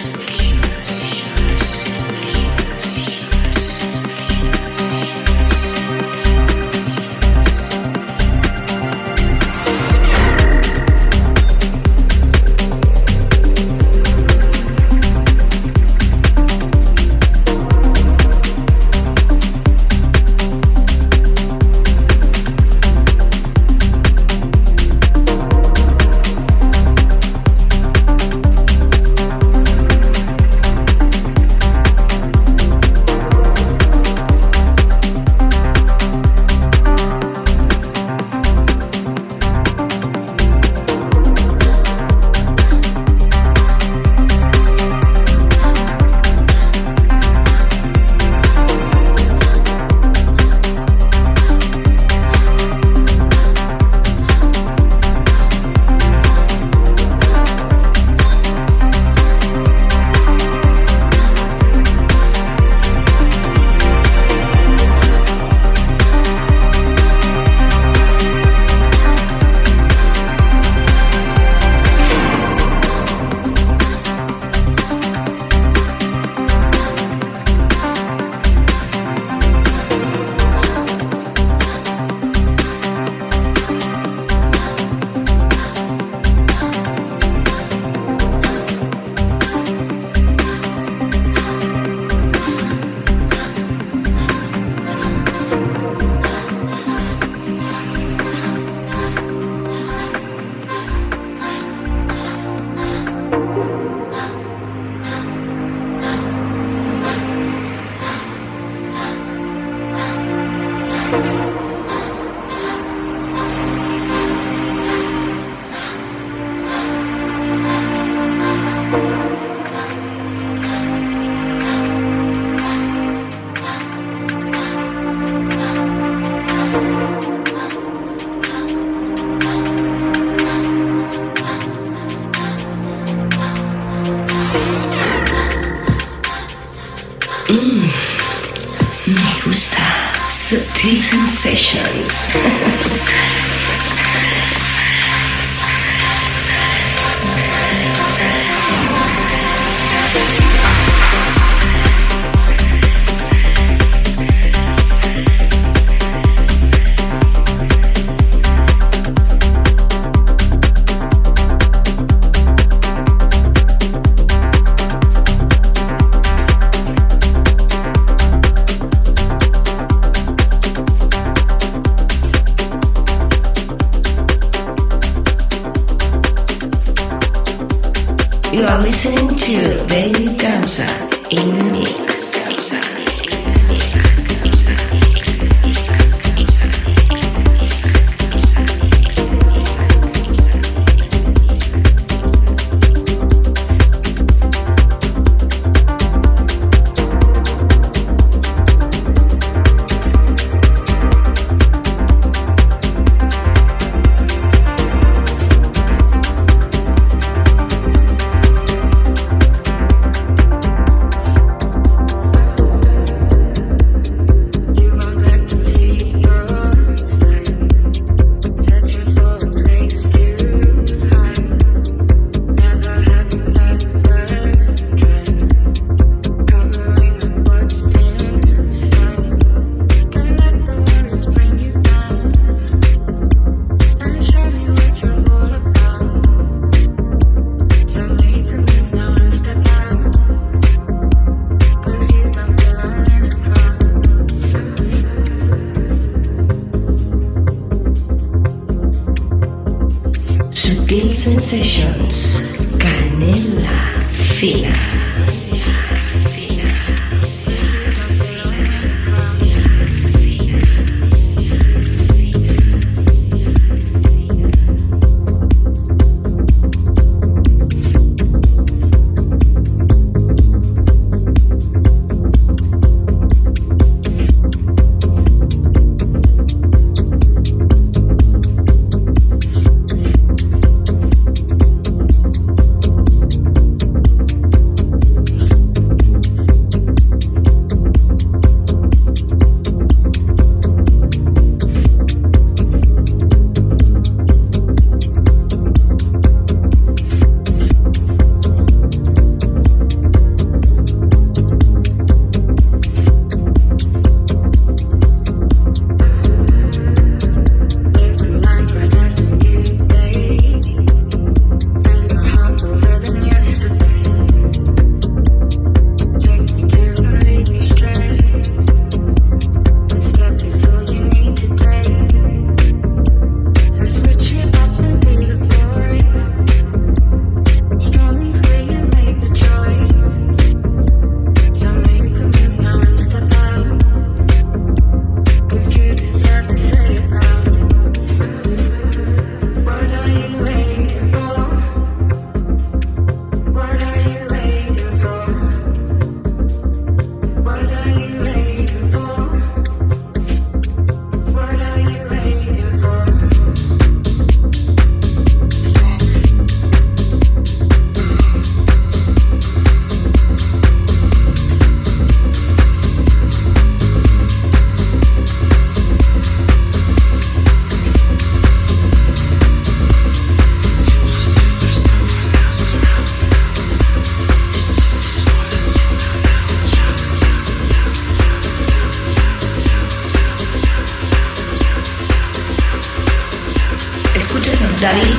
Sutil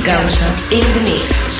a David Causa in the mix.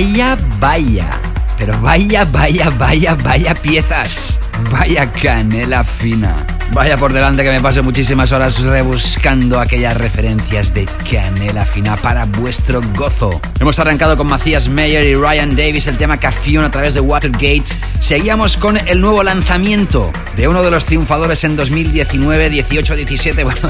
Vaya, vaya. Pero vaya, vaya, vaya, vaya piezas. Vaya canela fina. Vaya por delante que me paso muchísimas horas rebuscando aquellas referencias de canela fina para vuestro gozo. Hemos arrancado con Matthias Meyer y Ryan Davis el tema Cafión a través de Watergate. Seguíamos con el nuevo lanzamiento de uno de los triunfadores en 2019, 18, 17, bueno,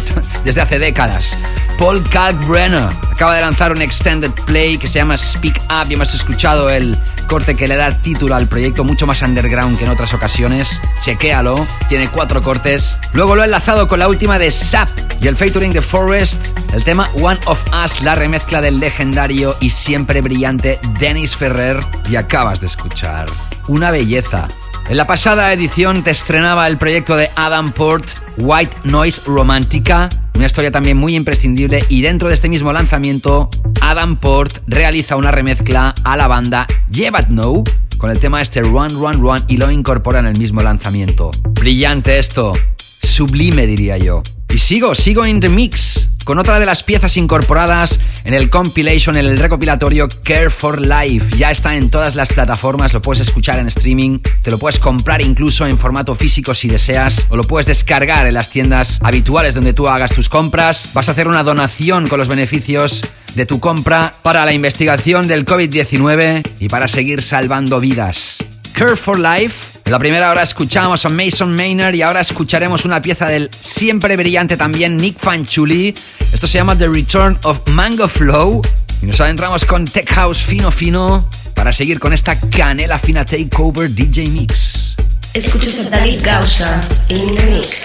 desde hace décadas. Paul Kalkbrenner acaba de lanzar un extended play que se llama Speak Up y hemos escuchado el corte que le da título al proyecto mucho más underground que en otras ocasiones. Chequéalo, tiene cuatro cortes. Luego lo he enlazado con la última de Sap y el featuring de Forest, el tema One of Us, la remezcla del legendario y siempre brillante Dennis Ferrer y acabas de escuchar una belleza. En la pasada edición te estrenaba el proyecto de Adam Port, White Noise Romántica, una historia también muy imprescindible y dentro de este mismo lanzamiento, Adam Port realiza una remezcla a la banda Yevat No con el tema este Run Run Run y lo incorpora en el mismo lanzamiento. Brillante esto, sublime diría yo. Y sigo, sigo in the mix con otra de las piezas incorporadas en el compilation, en el recopilatorio Care for Life. Ya está en todas las plataformas, lo puedes escuchar en streaming, te lo puedes comprar incluso en formato físico si deseas, o lo puedes descargar en las tiendas habituales donde tú hagas tus compras. Vas a hacer una donación con los beneficios de tu compra para la investigación del COVID-19 y para seguir salvando vidas. Care for Life. En la primera hora escuchamos a Mason Maynard y ahora escucharemos una pieza del siempre brillante también Nick Fanchuli. Esto se llama The Return of Mango Flow. Y nos adentramos con Tech House fino fino para seguir con esta canela fina takeover DJ Mix. Escuchas a David Gausa in the mix.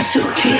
Sutil?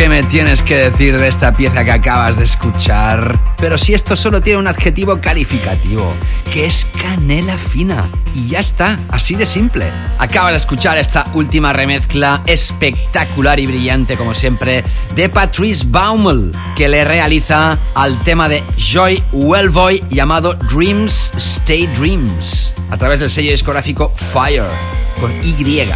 Qué me tienes que decir de esta pieza que acabas de escuchar? Pero si esto solo tiene un adjetivo calificativo, que es canela fina. Y ya está, así de simple. Acabas de escuchar esta última remezcla espectacular y brillante, como siempre, de Patrice Baumel, que le realiza al tema de Joy Wellboy llamado Dreams Stay Dreams, a través del sello discográfico Fire, con Y.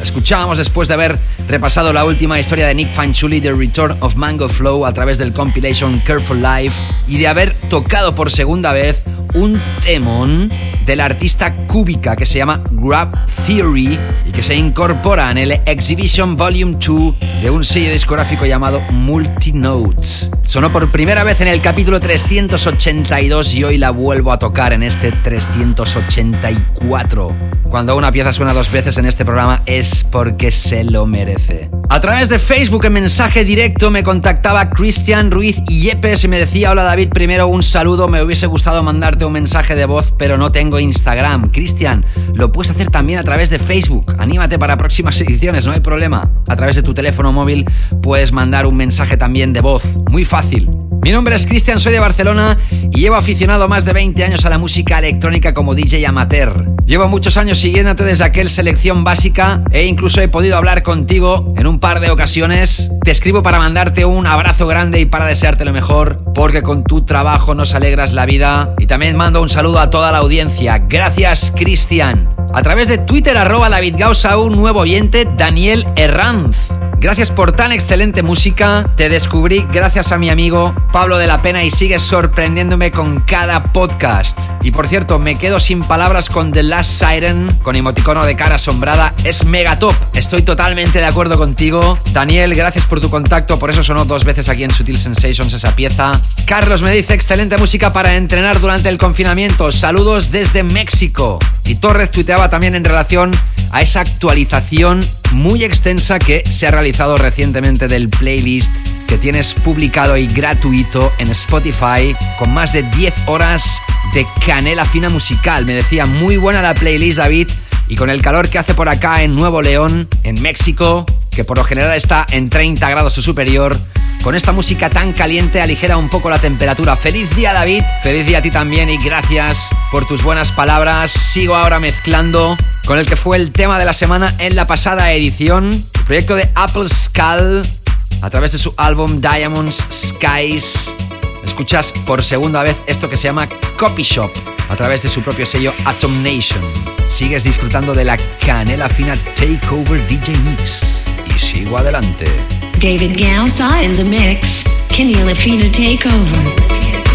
Escuchábamos después de haber repasado la última historia de Nick Fanciulli, The Return of Mango Flow, a través del compilation Careful Life, y de haber tocado por segunda vez un temón del artista cúbica que se llama Grab Theory y que se incorpora en el Exhibition Volume 2 de un sello discográfico llamado Multinotes. Sonó por primera vez en el capítulo 382 y hoy la vuelvo a tocar en este 384. Cuando una pieza suena dos veces en este programa es porque se lo merece. A través de Facebook en mensaje directo me contactaba Cristian Ruiz Yepes y me decía, hola David, primero un saludo, me hubiese gustado mandarte un mensaje de voz, pero no tengo Instagram. Cristian, lo puedes hacer también a través de Facebook. Anímate para próximas ediciones, no hay problema. A través de tu teléfono móvil puedes mandar un mensaje también de voz. Muy fácil. Mi nombre es Cristian, soy de Barcelona y llevo aficionado más de 20 años a la música electrónica como DJ amateur. Llevo muchos años siguiéndote desde aquel selección básica e incluso he podido hablar contigo en un par de ocasiones. Te escribo para mandarte un abrazo grande y para desearte lo mejor, porque con tu trabajo nos alegras la vida. Y también mando un saludo a toda la audiencia. Gracias, Cristian. A través de Twitter, arroba David Gausa, un nuevo oyente, Daniel Herranz. Gracias por tan excelente música. Te descubrí gracias a mi amigo Pablo de la Pena y sigues sorprendiéndome con cada podcast. Y por cierto, me quedo sin palabras con The Last Siren, con emoticono de cara asombrada. Es mega top. Estoy totalmente de acuerdo contigo. Daniel, gracias por tu contacto. Por eso sonó dos veces aquí en Sutil Sensations esa pieza. Carlos me dice excelente música para entrenar durante el confinamiento. Saludos desde México. Y Torres tuiteaba también en relación a esa actualización muy extensa que se ha realizado recientemente del playlist que tienes publicado y gratuito en Spotify con más de 10 horas de canela fina musical. Me decía, muy buena la playlist David y con el calor que hace por acá en Nuevo León, en México, que por lo general está en 30 grados o superior, con esta música tan caliente aligera un poco la temperatura. Feliz día David, feliz día a ti también y gracias por tus buenas palabras. Sigo ahora mezclando con el que fue el tema de la semana en la pasada edición, el proyecto de Apple Skull a través de su álbum Diamonds Skies. Escuchas por segunda vez esto que se llama Copy Shop a través de su propio sello Atom Nation. Sigues disfrutando de la canela fina Takeover DJ Mix y sigo adelante. David Gausa in the mix. Canela Fina Takeover.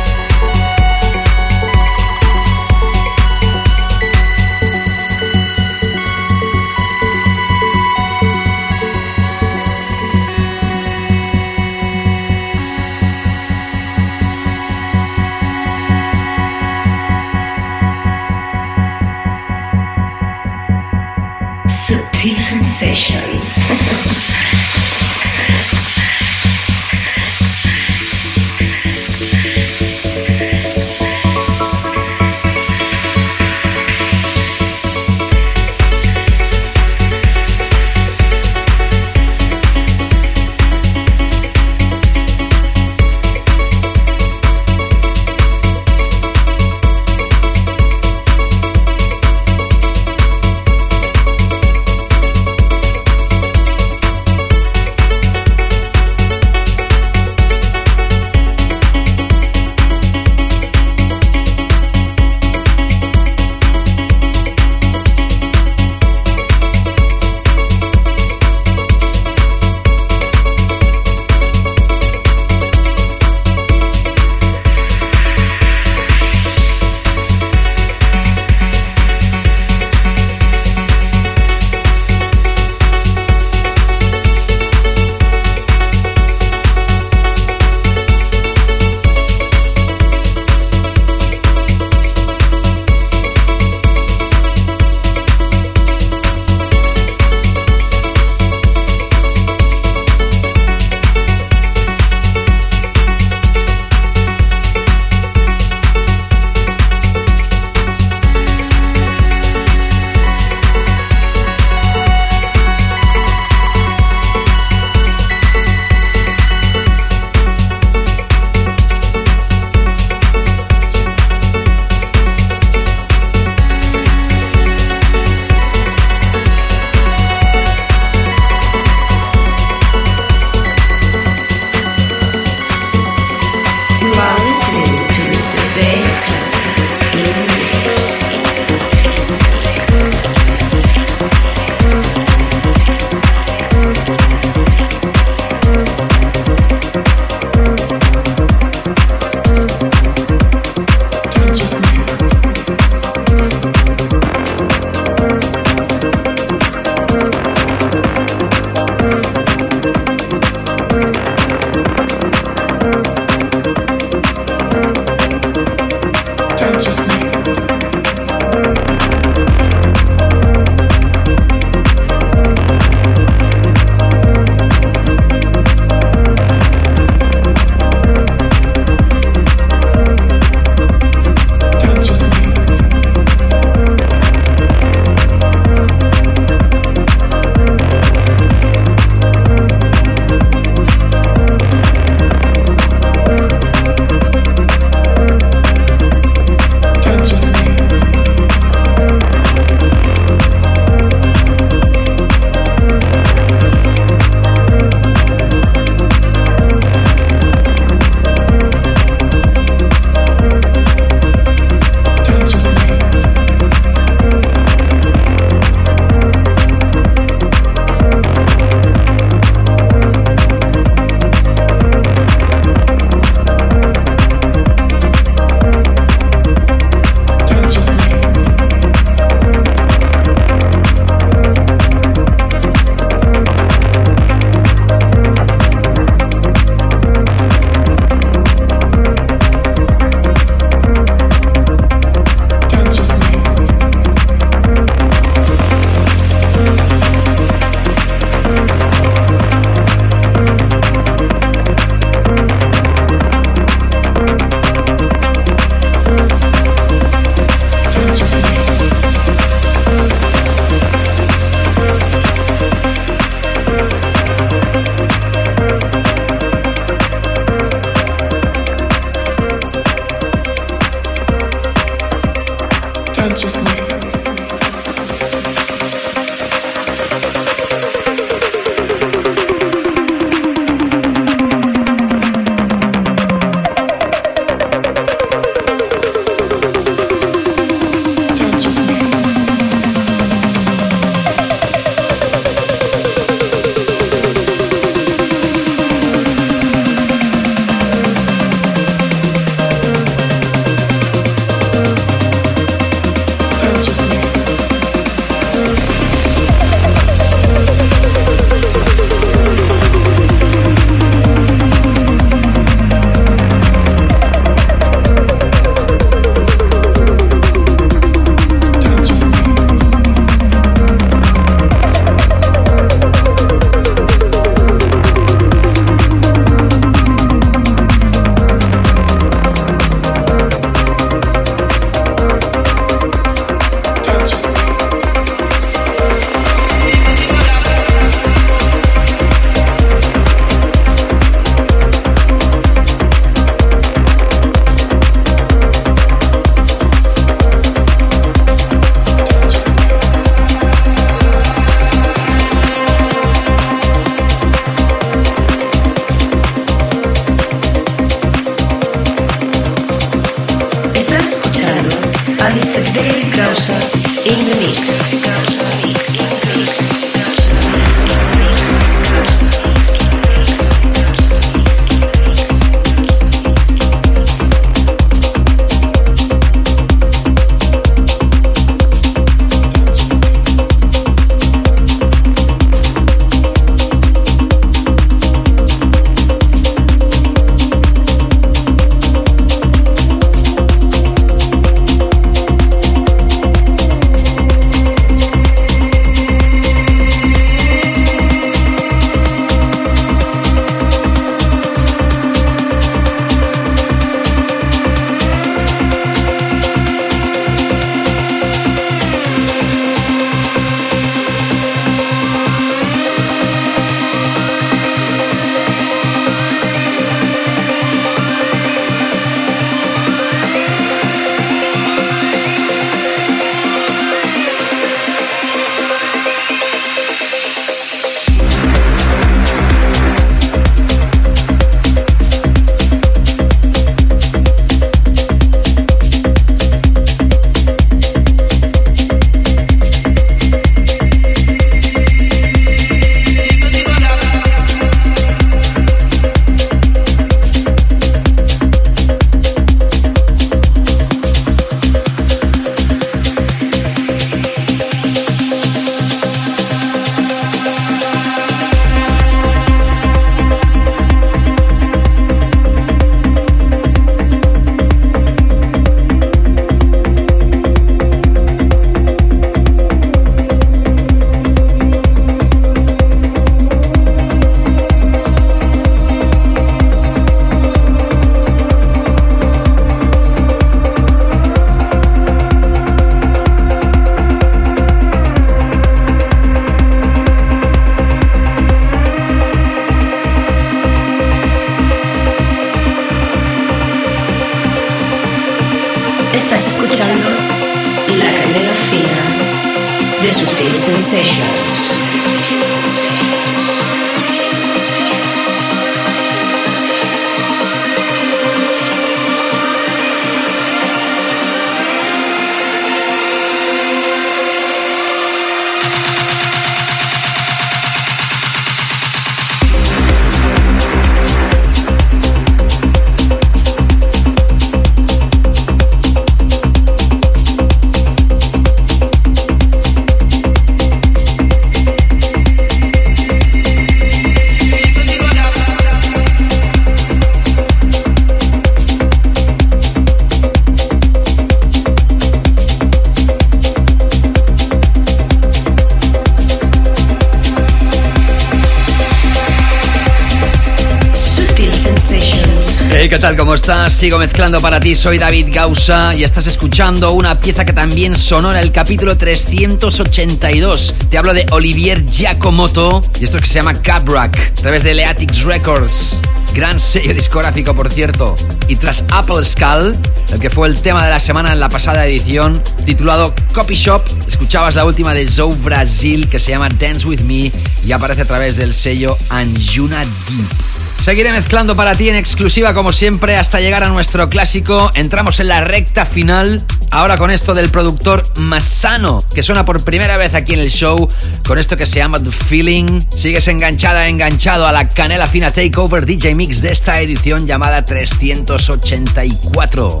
Sigo mezclando para ti, soy David Gausa y estás escuchando una pieza que también sonó en el capítulo 382. Te hablo de Olivier Giacomoto y esto que se llama Cabrack, a través de Leatix Records. Gran sello discográfico, por cierto. Y tras Apple Skull, el que fue el tema de la semana en la pasada edición, titulado Copy Shop, escuchabas la última de Zoe Brasil que se llama Dance With Me y aparece a través del sello Anjuna Deep. Seguiré mezclando para ti en exclusiva como siempre hasta llegar a nuestro clásico. Entramos en la recta final. Ahora con esto del productor Masano, que suena por primera vez aquí en el show, con esto que se llama The Feeling. Sigues enganchada, enganchado a la canela fina Takeover DJ Mix de esta edición llamada 384.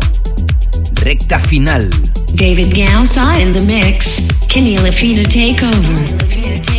Recta final. David Gausa in the mix. Kenny Lafina takeover.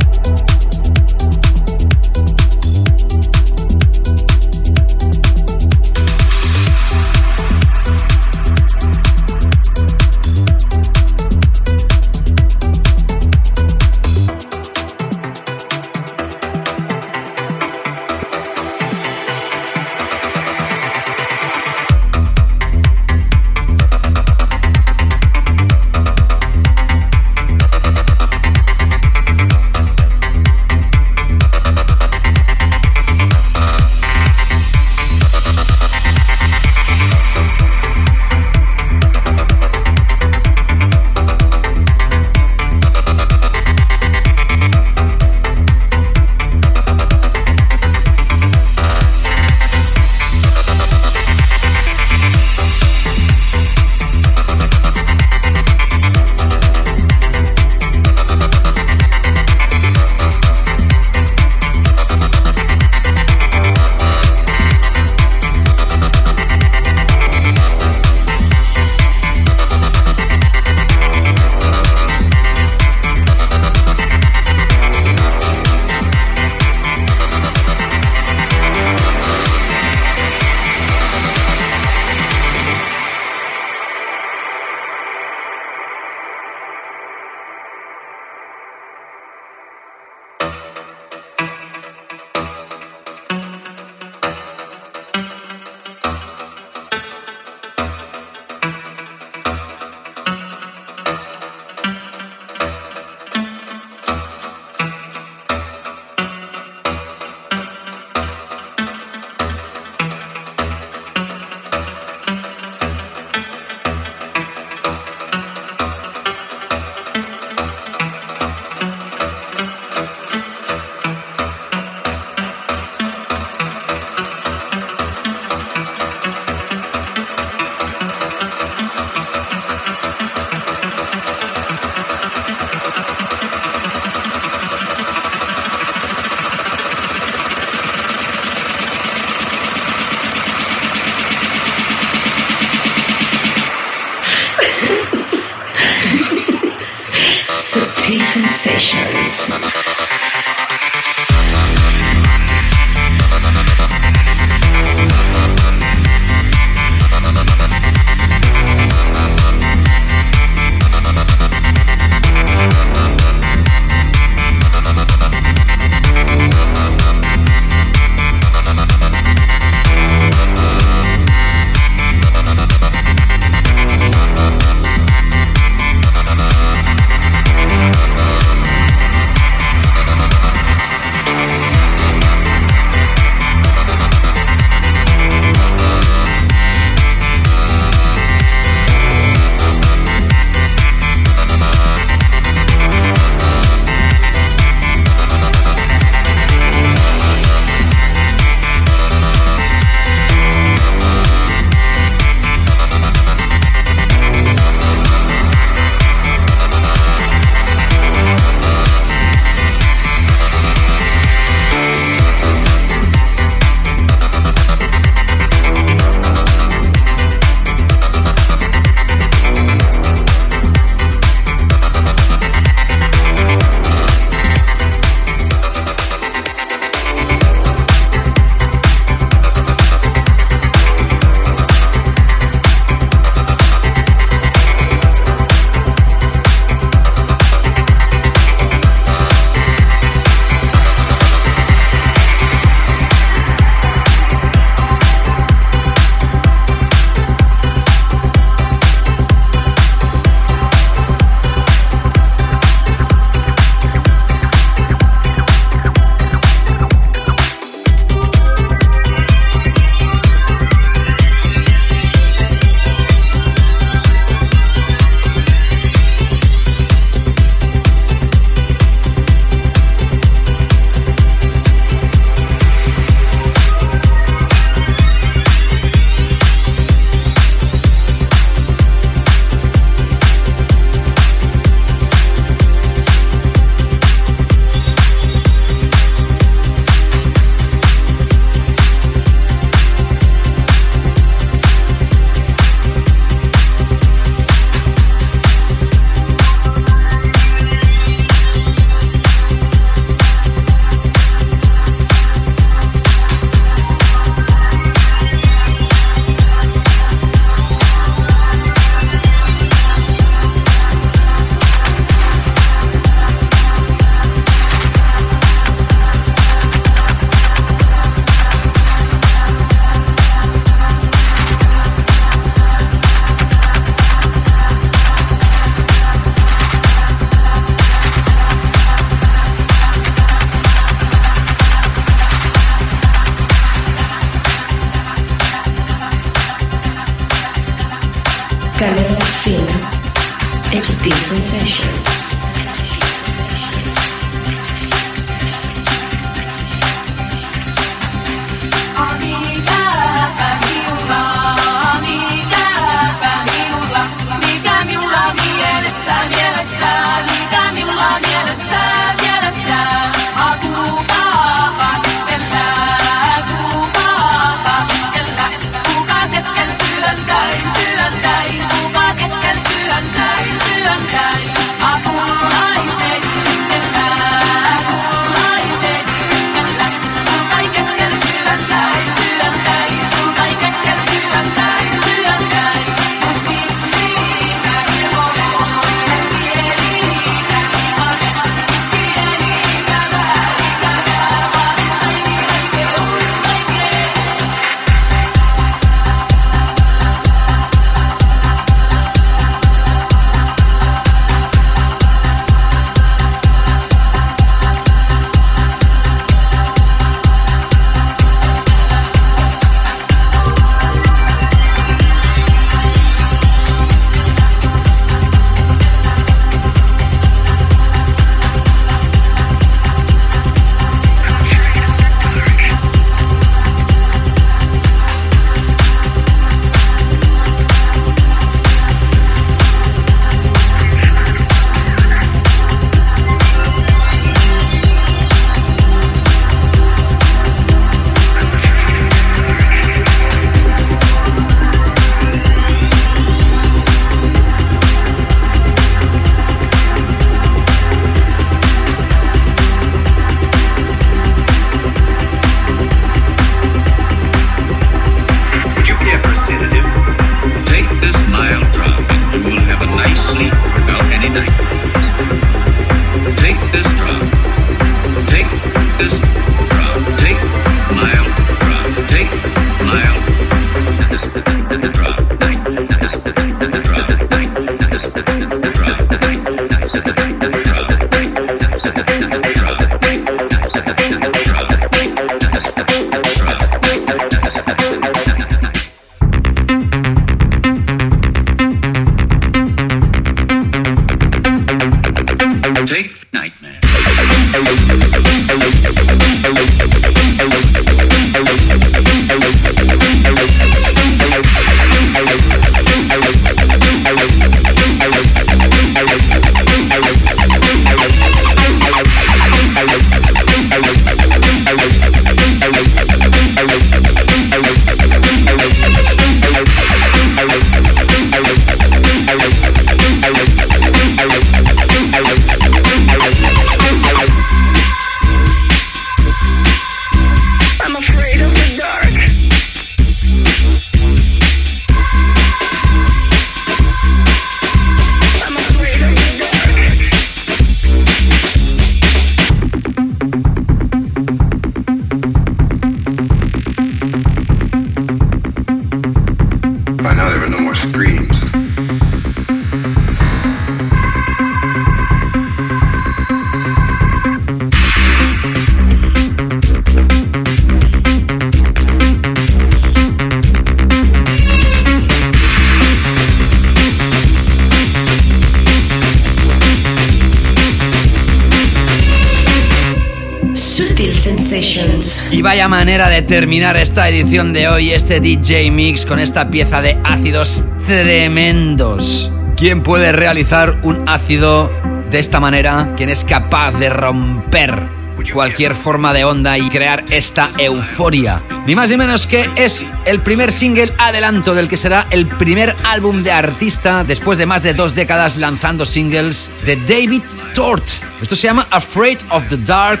Terminar esta edición de hoy, este DJ Mix con esta pieza de ácidos tremendos. ¿Quién puede realizar un ácido de esta manera? ¿Quién es capaz de romper cualquier forma de onda y crear esta euforia? Ni más ni menos que es el primer single adelanto del que será el primer álbum de artista después de más de dos décadas lanzando singles de David Tort. Esto se llama Afraid of the Dark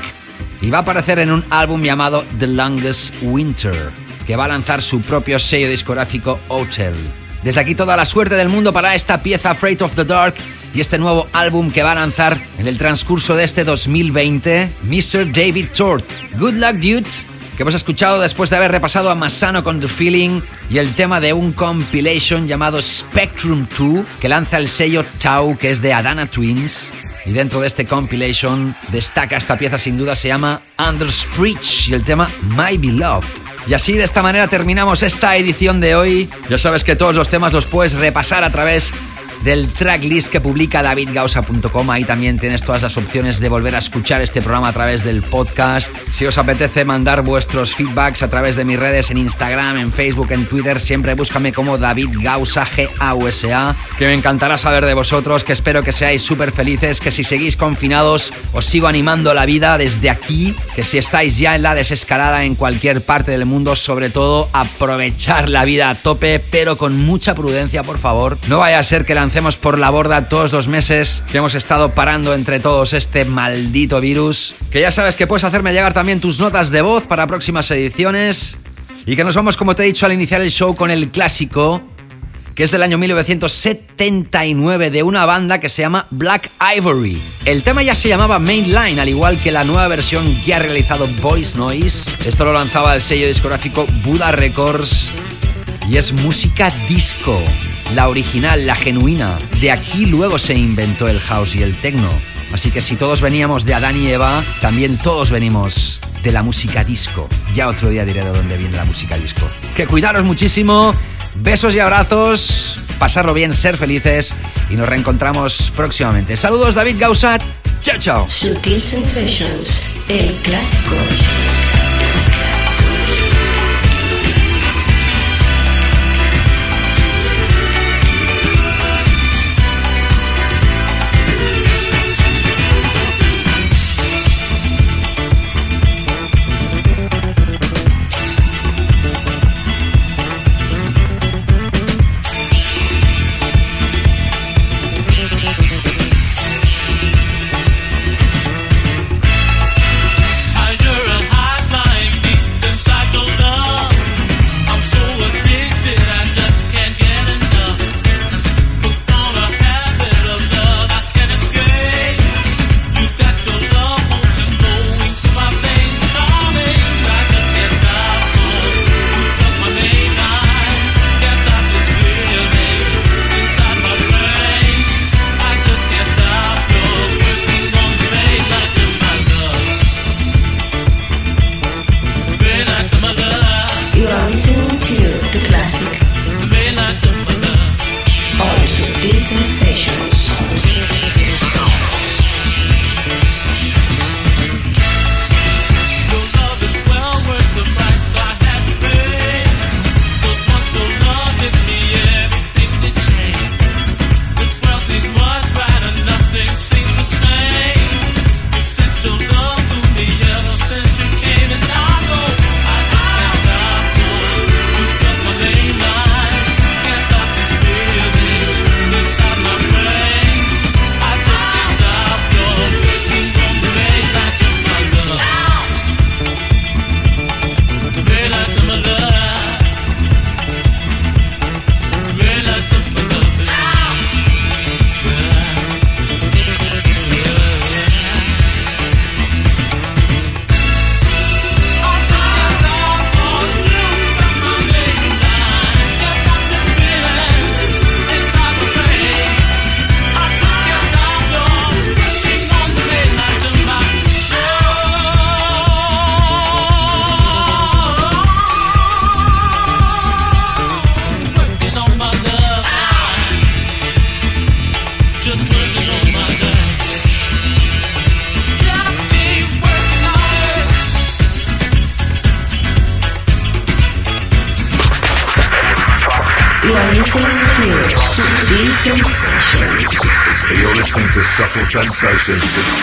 y va a aparecer en un álbum llamado The Longest Winter, que va a lanzar su propio sello discográfico Hotel. Desde aquí toda la suerte del mundo para esta pieza Afraid of the Dark y este nuevo álbum que va a lanzar en el transcurso de este 2020, Mr. David Tort. Good luck, dude. Que hemos escuchado después de haber repasado a Masano con The Feeling y el tema de un compilation llamado Spectrum 2 que lanza el sello Tau que es de Adana Twins. Y dentro de este compilation destaca esta pieza sin duda, se llama Under Speech y el tema My Beloved. Y así de esta manera terminamos esta edición de hoy. Ya sabes que todos los temas los puedes repasar a través del tracklist que publica davidgausa.com. Ahí también tienes todas las opciones de volver a escuchar este programa a través del podcast. Si os apetece mandar vuestros feedbacks a través de mis redes en Instagram, en Facebook, en Twitter, siempre búscame como David Gausa, G-A-U-S-A. Que me encantará saber de vosotros, que espero que seáis súper felices, que si seguís confinados os sigo animando la vida desde aquí, que si estáis ya en la desescalada en cualquier parte del mundo, sobre todo aprovechar la vida a tope, pero con mucha prudencia, por favor. No vaya a ser que lancemos por la borda todos los meses que hemos estado parando entre todos este maldito virus. Que ya sabes que puedes hacerme llegar también tus notas de voz para próximas ediciones. Y que nos vamos, como te he dicho al iniciar el show, con el clásico, que es del año 1979, de una banda que se llama Black Ivory. El tema ya se llamaba Mainline, al igual que la nueva versión que ha realizado Voice Noise. Esto lo lanzaba el sello discográfico Buda Records. Y es música disco, la original, la genuina. De aquí luego se inventó el house y el techno. Así que si todos veníamos de Adán y Eva, también todos venimos de la música disco. Ya otro día diré de dónde viene la música disco. Que cuidaros muchísimo, besos y abrazos, pasarlo bien, ser felices y nos reencontramos próximamente. Saludos David Gausat, chao chao. Sutil Sensations, el clásico. Sensations.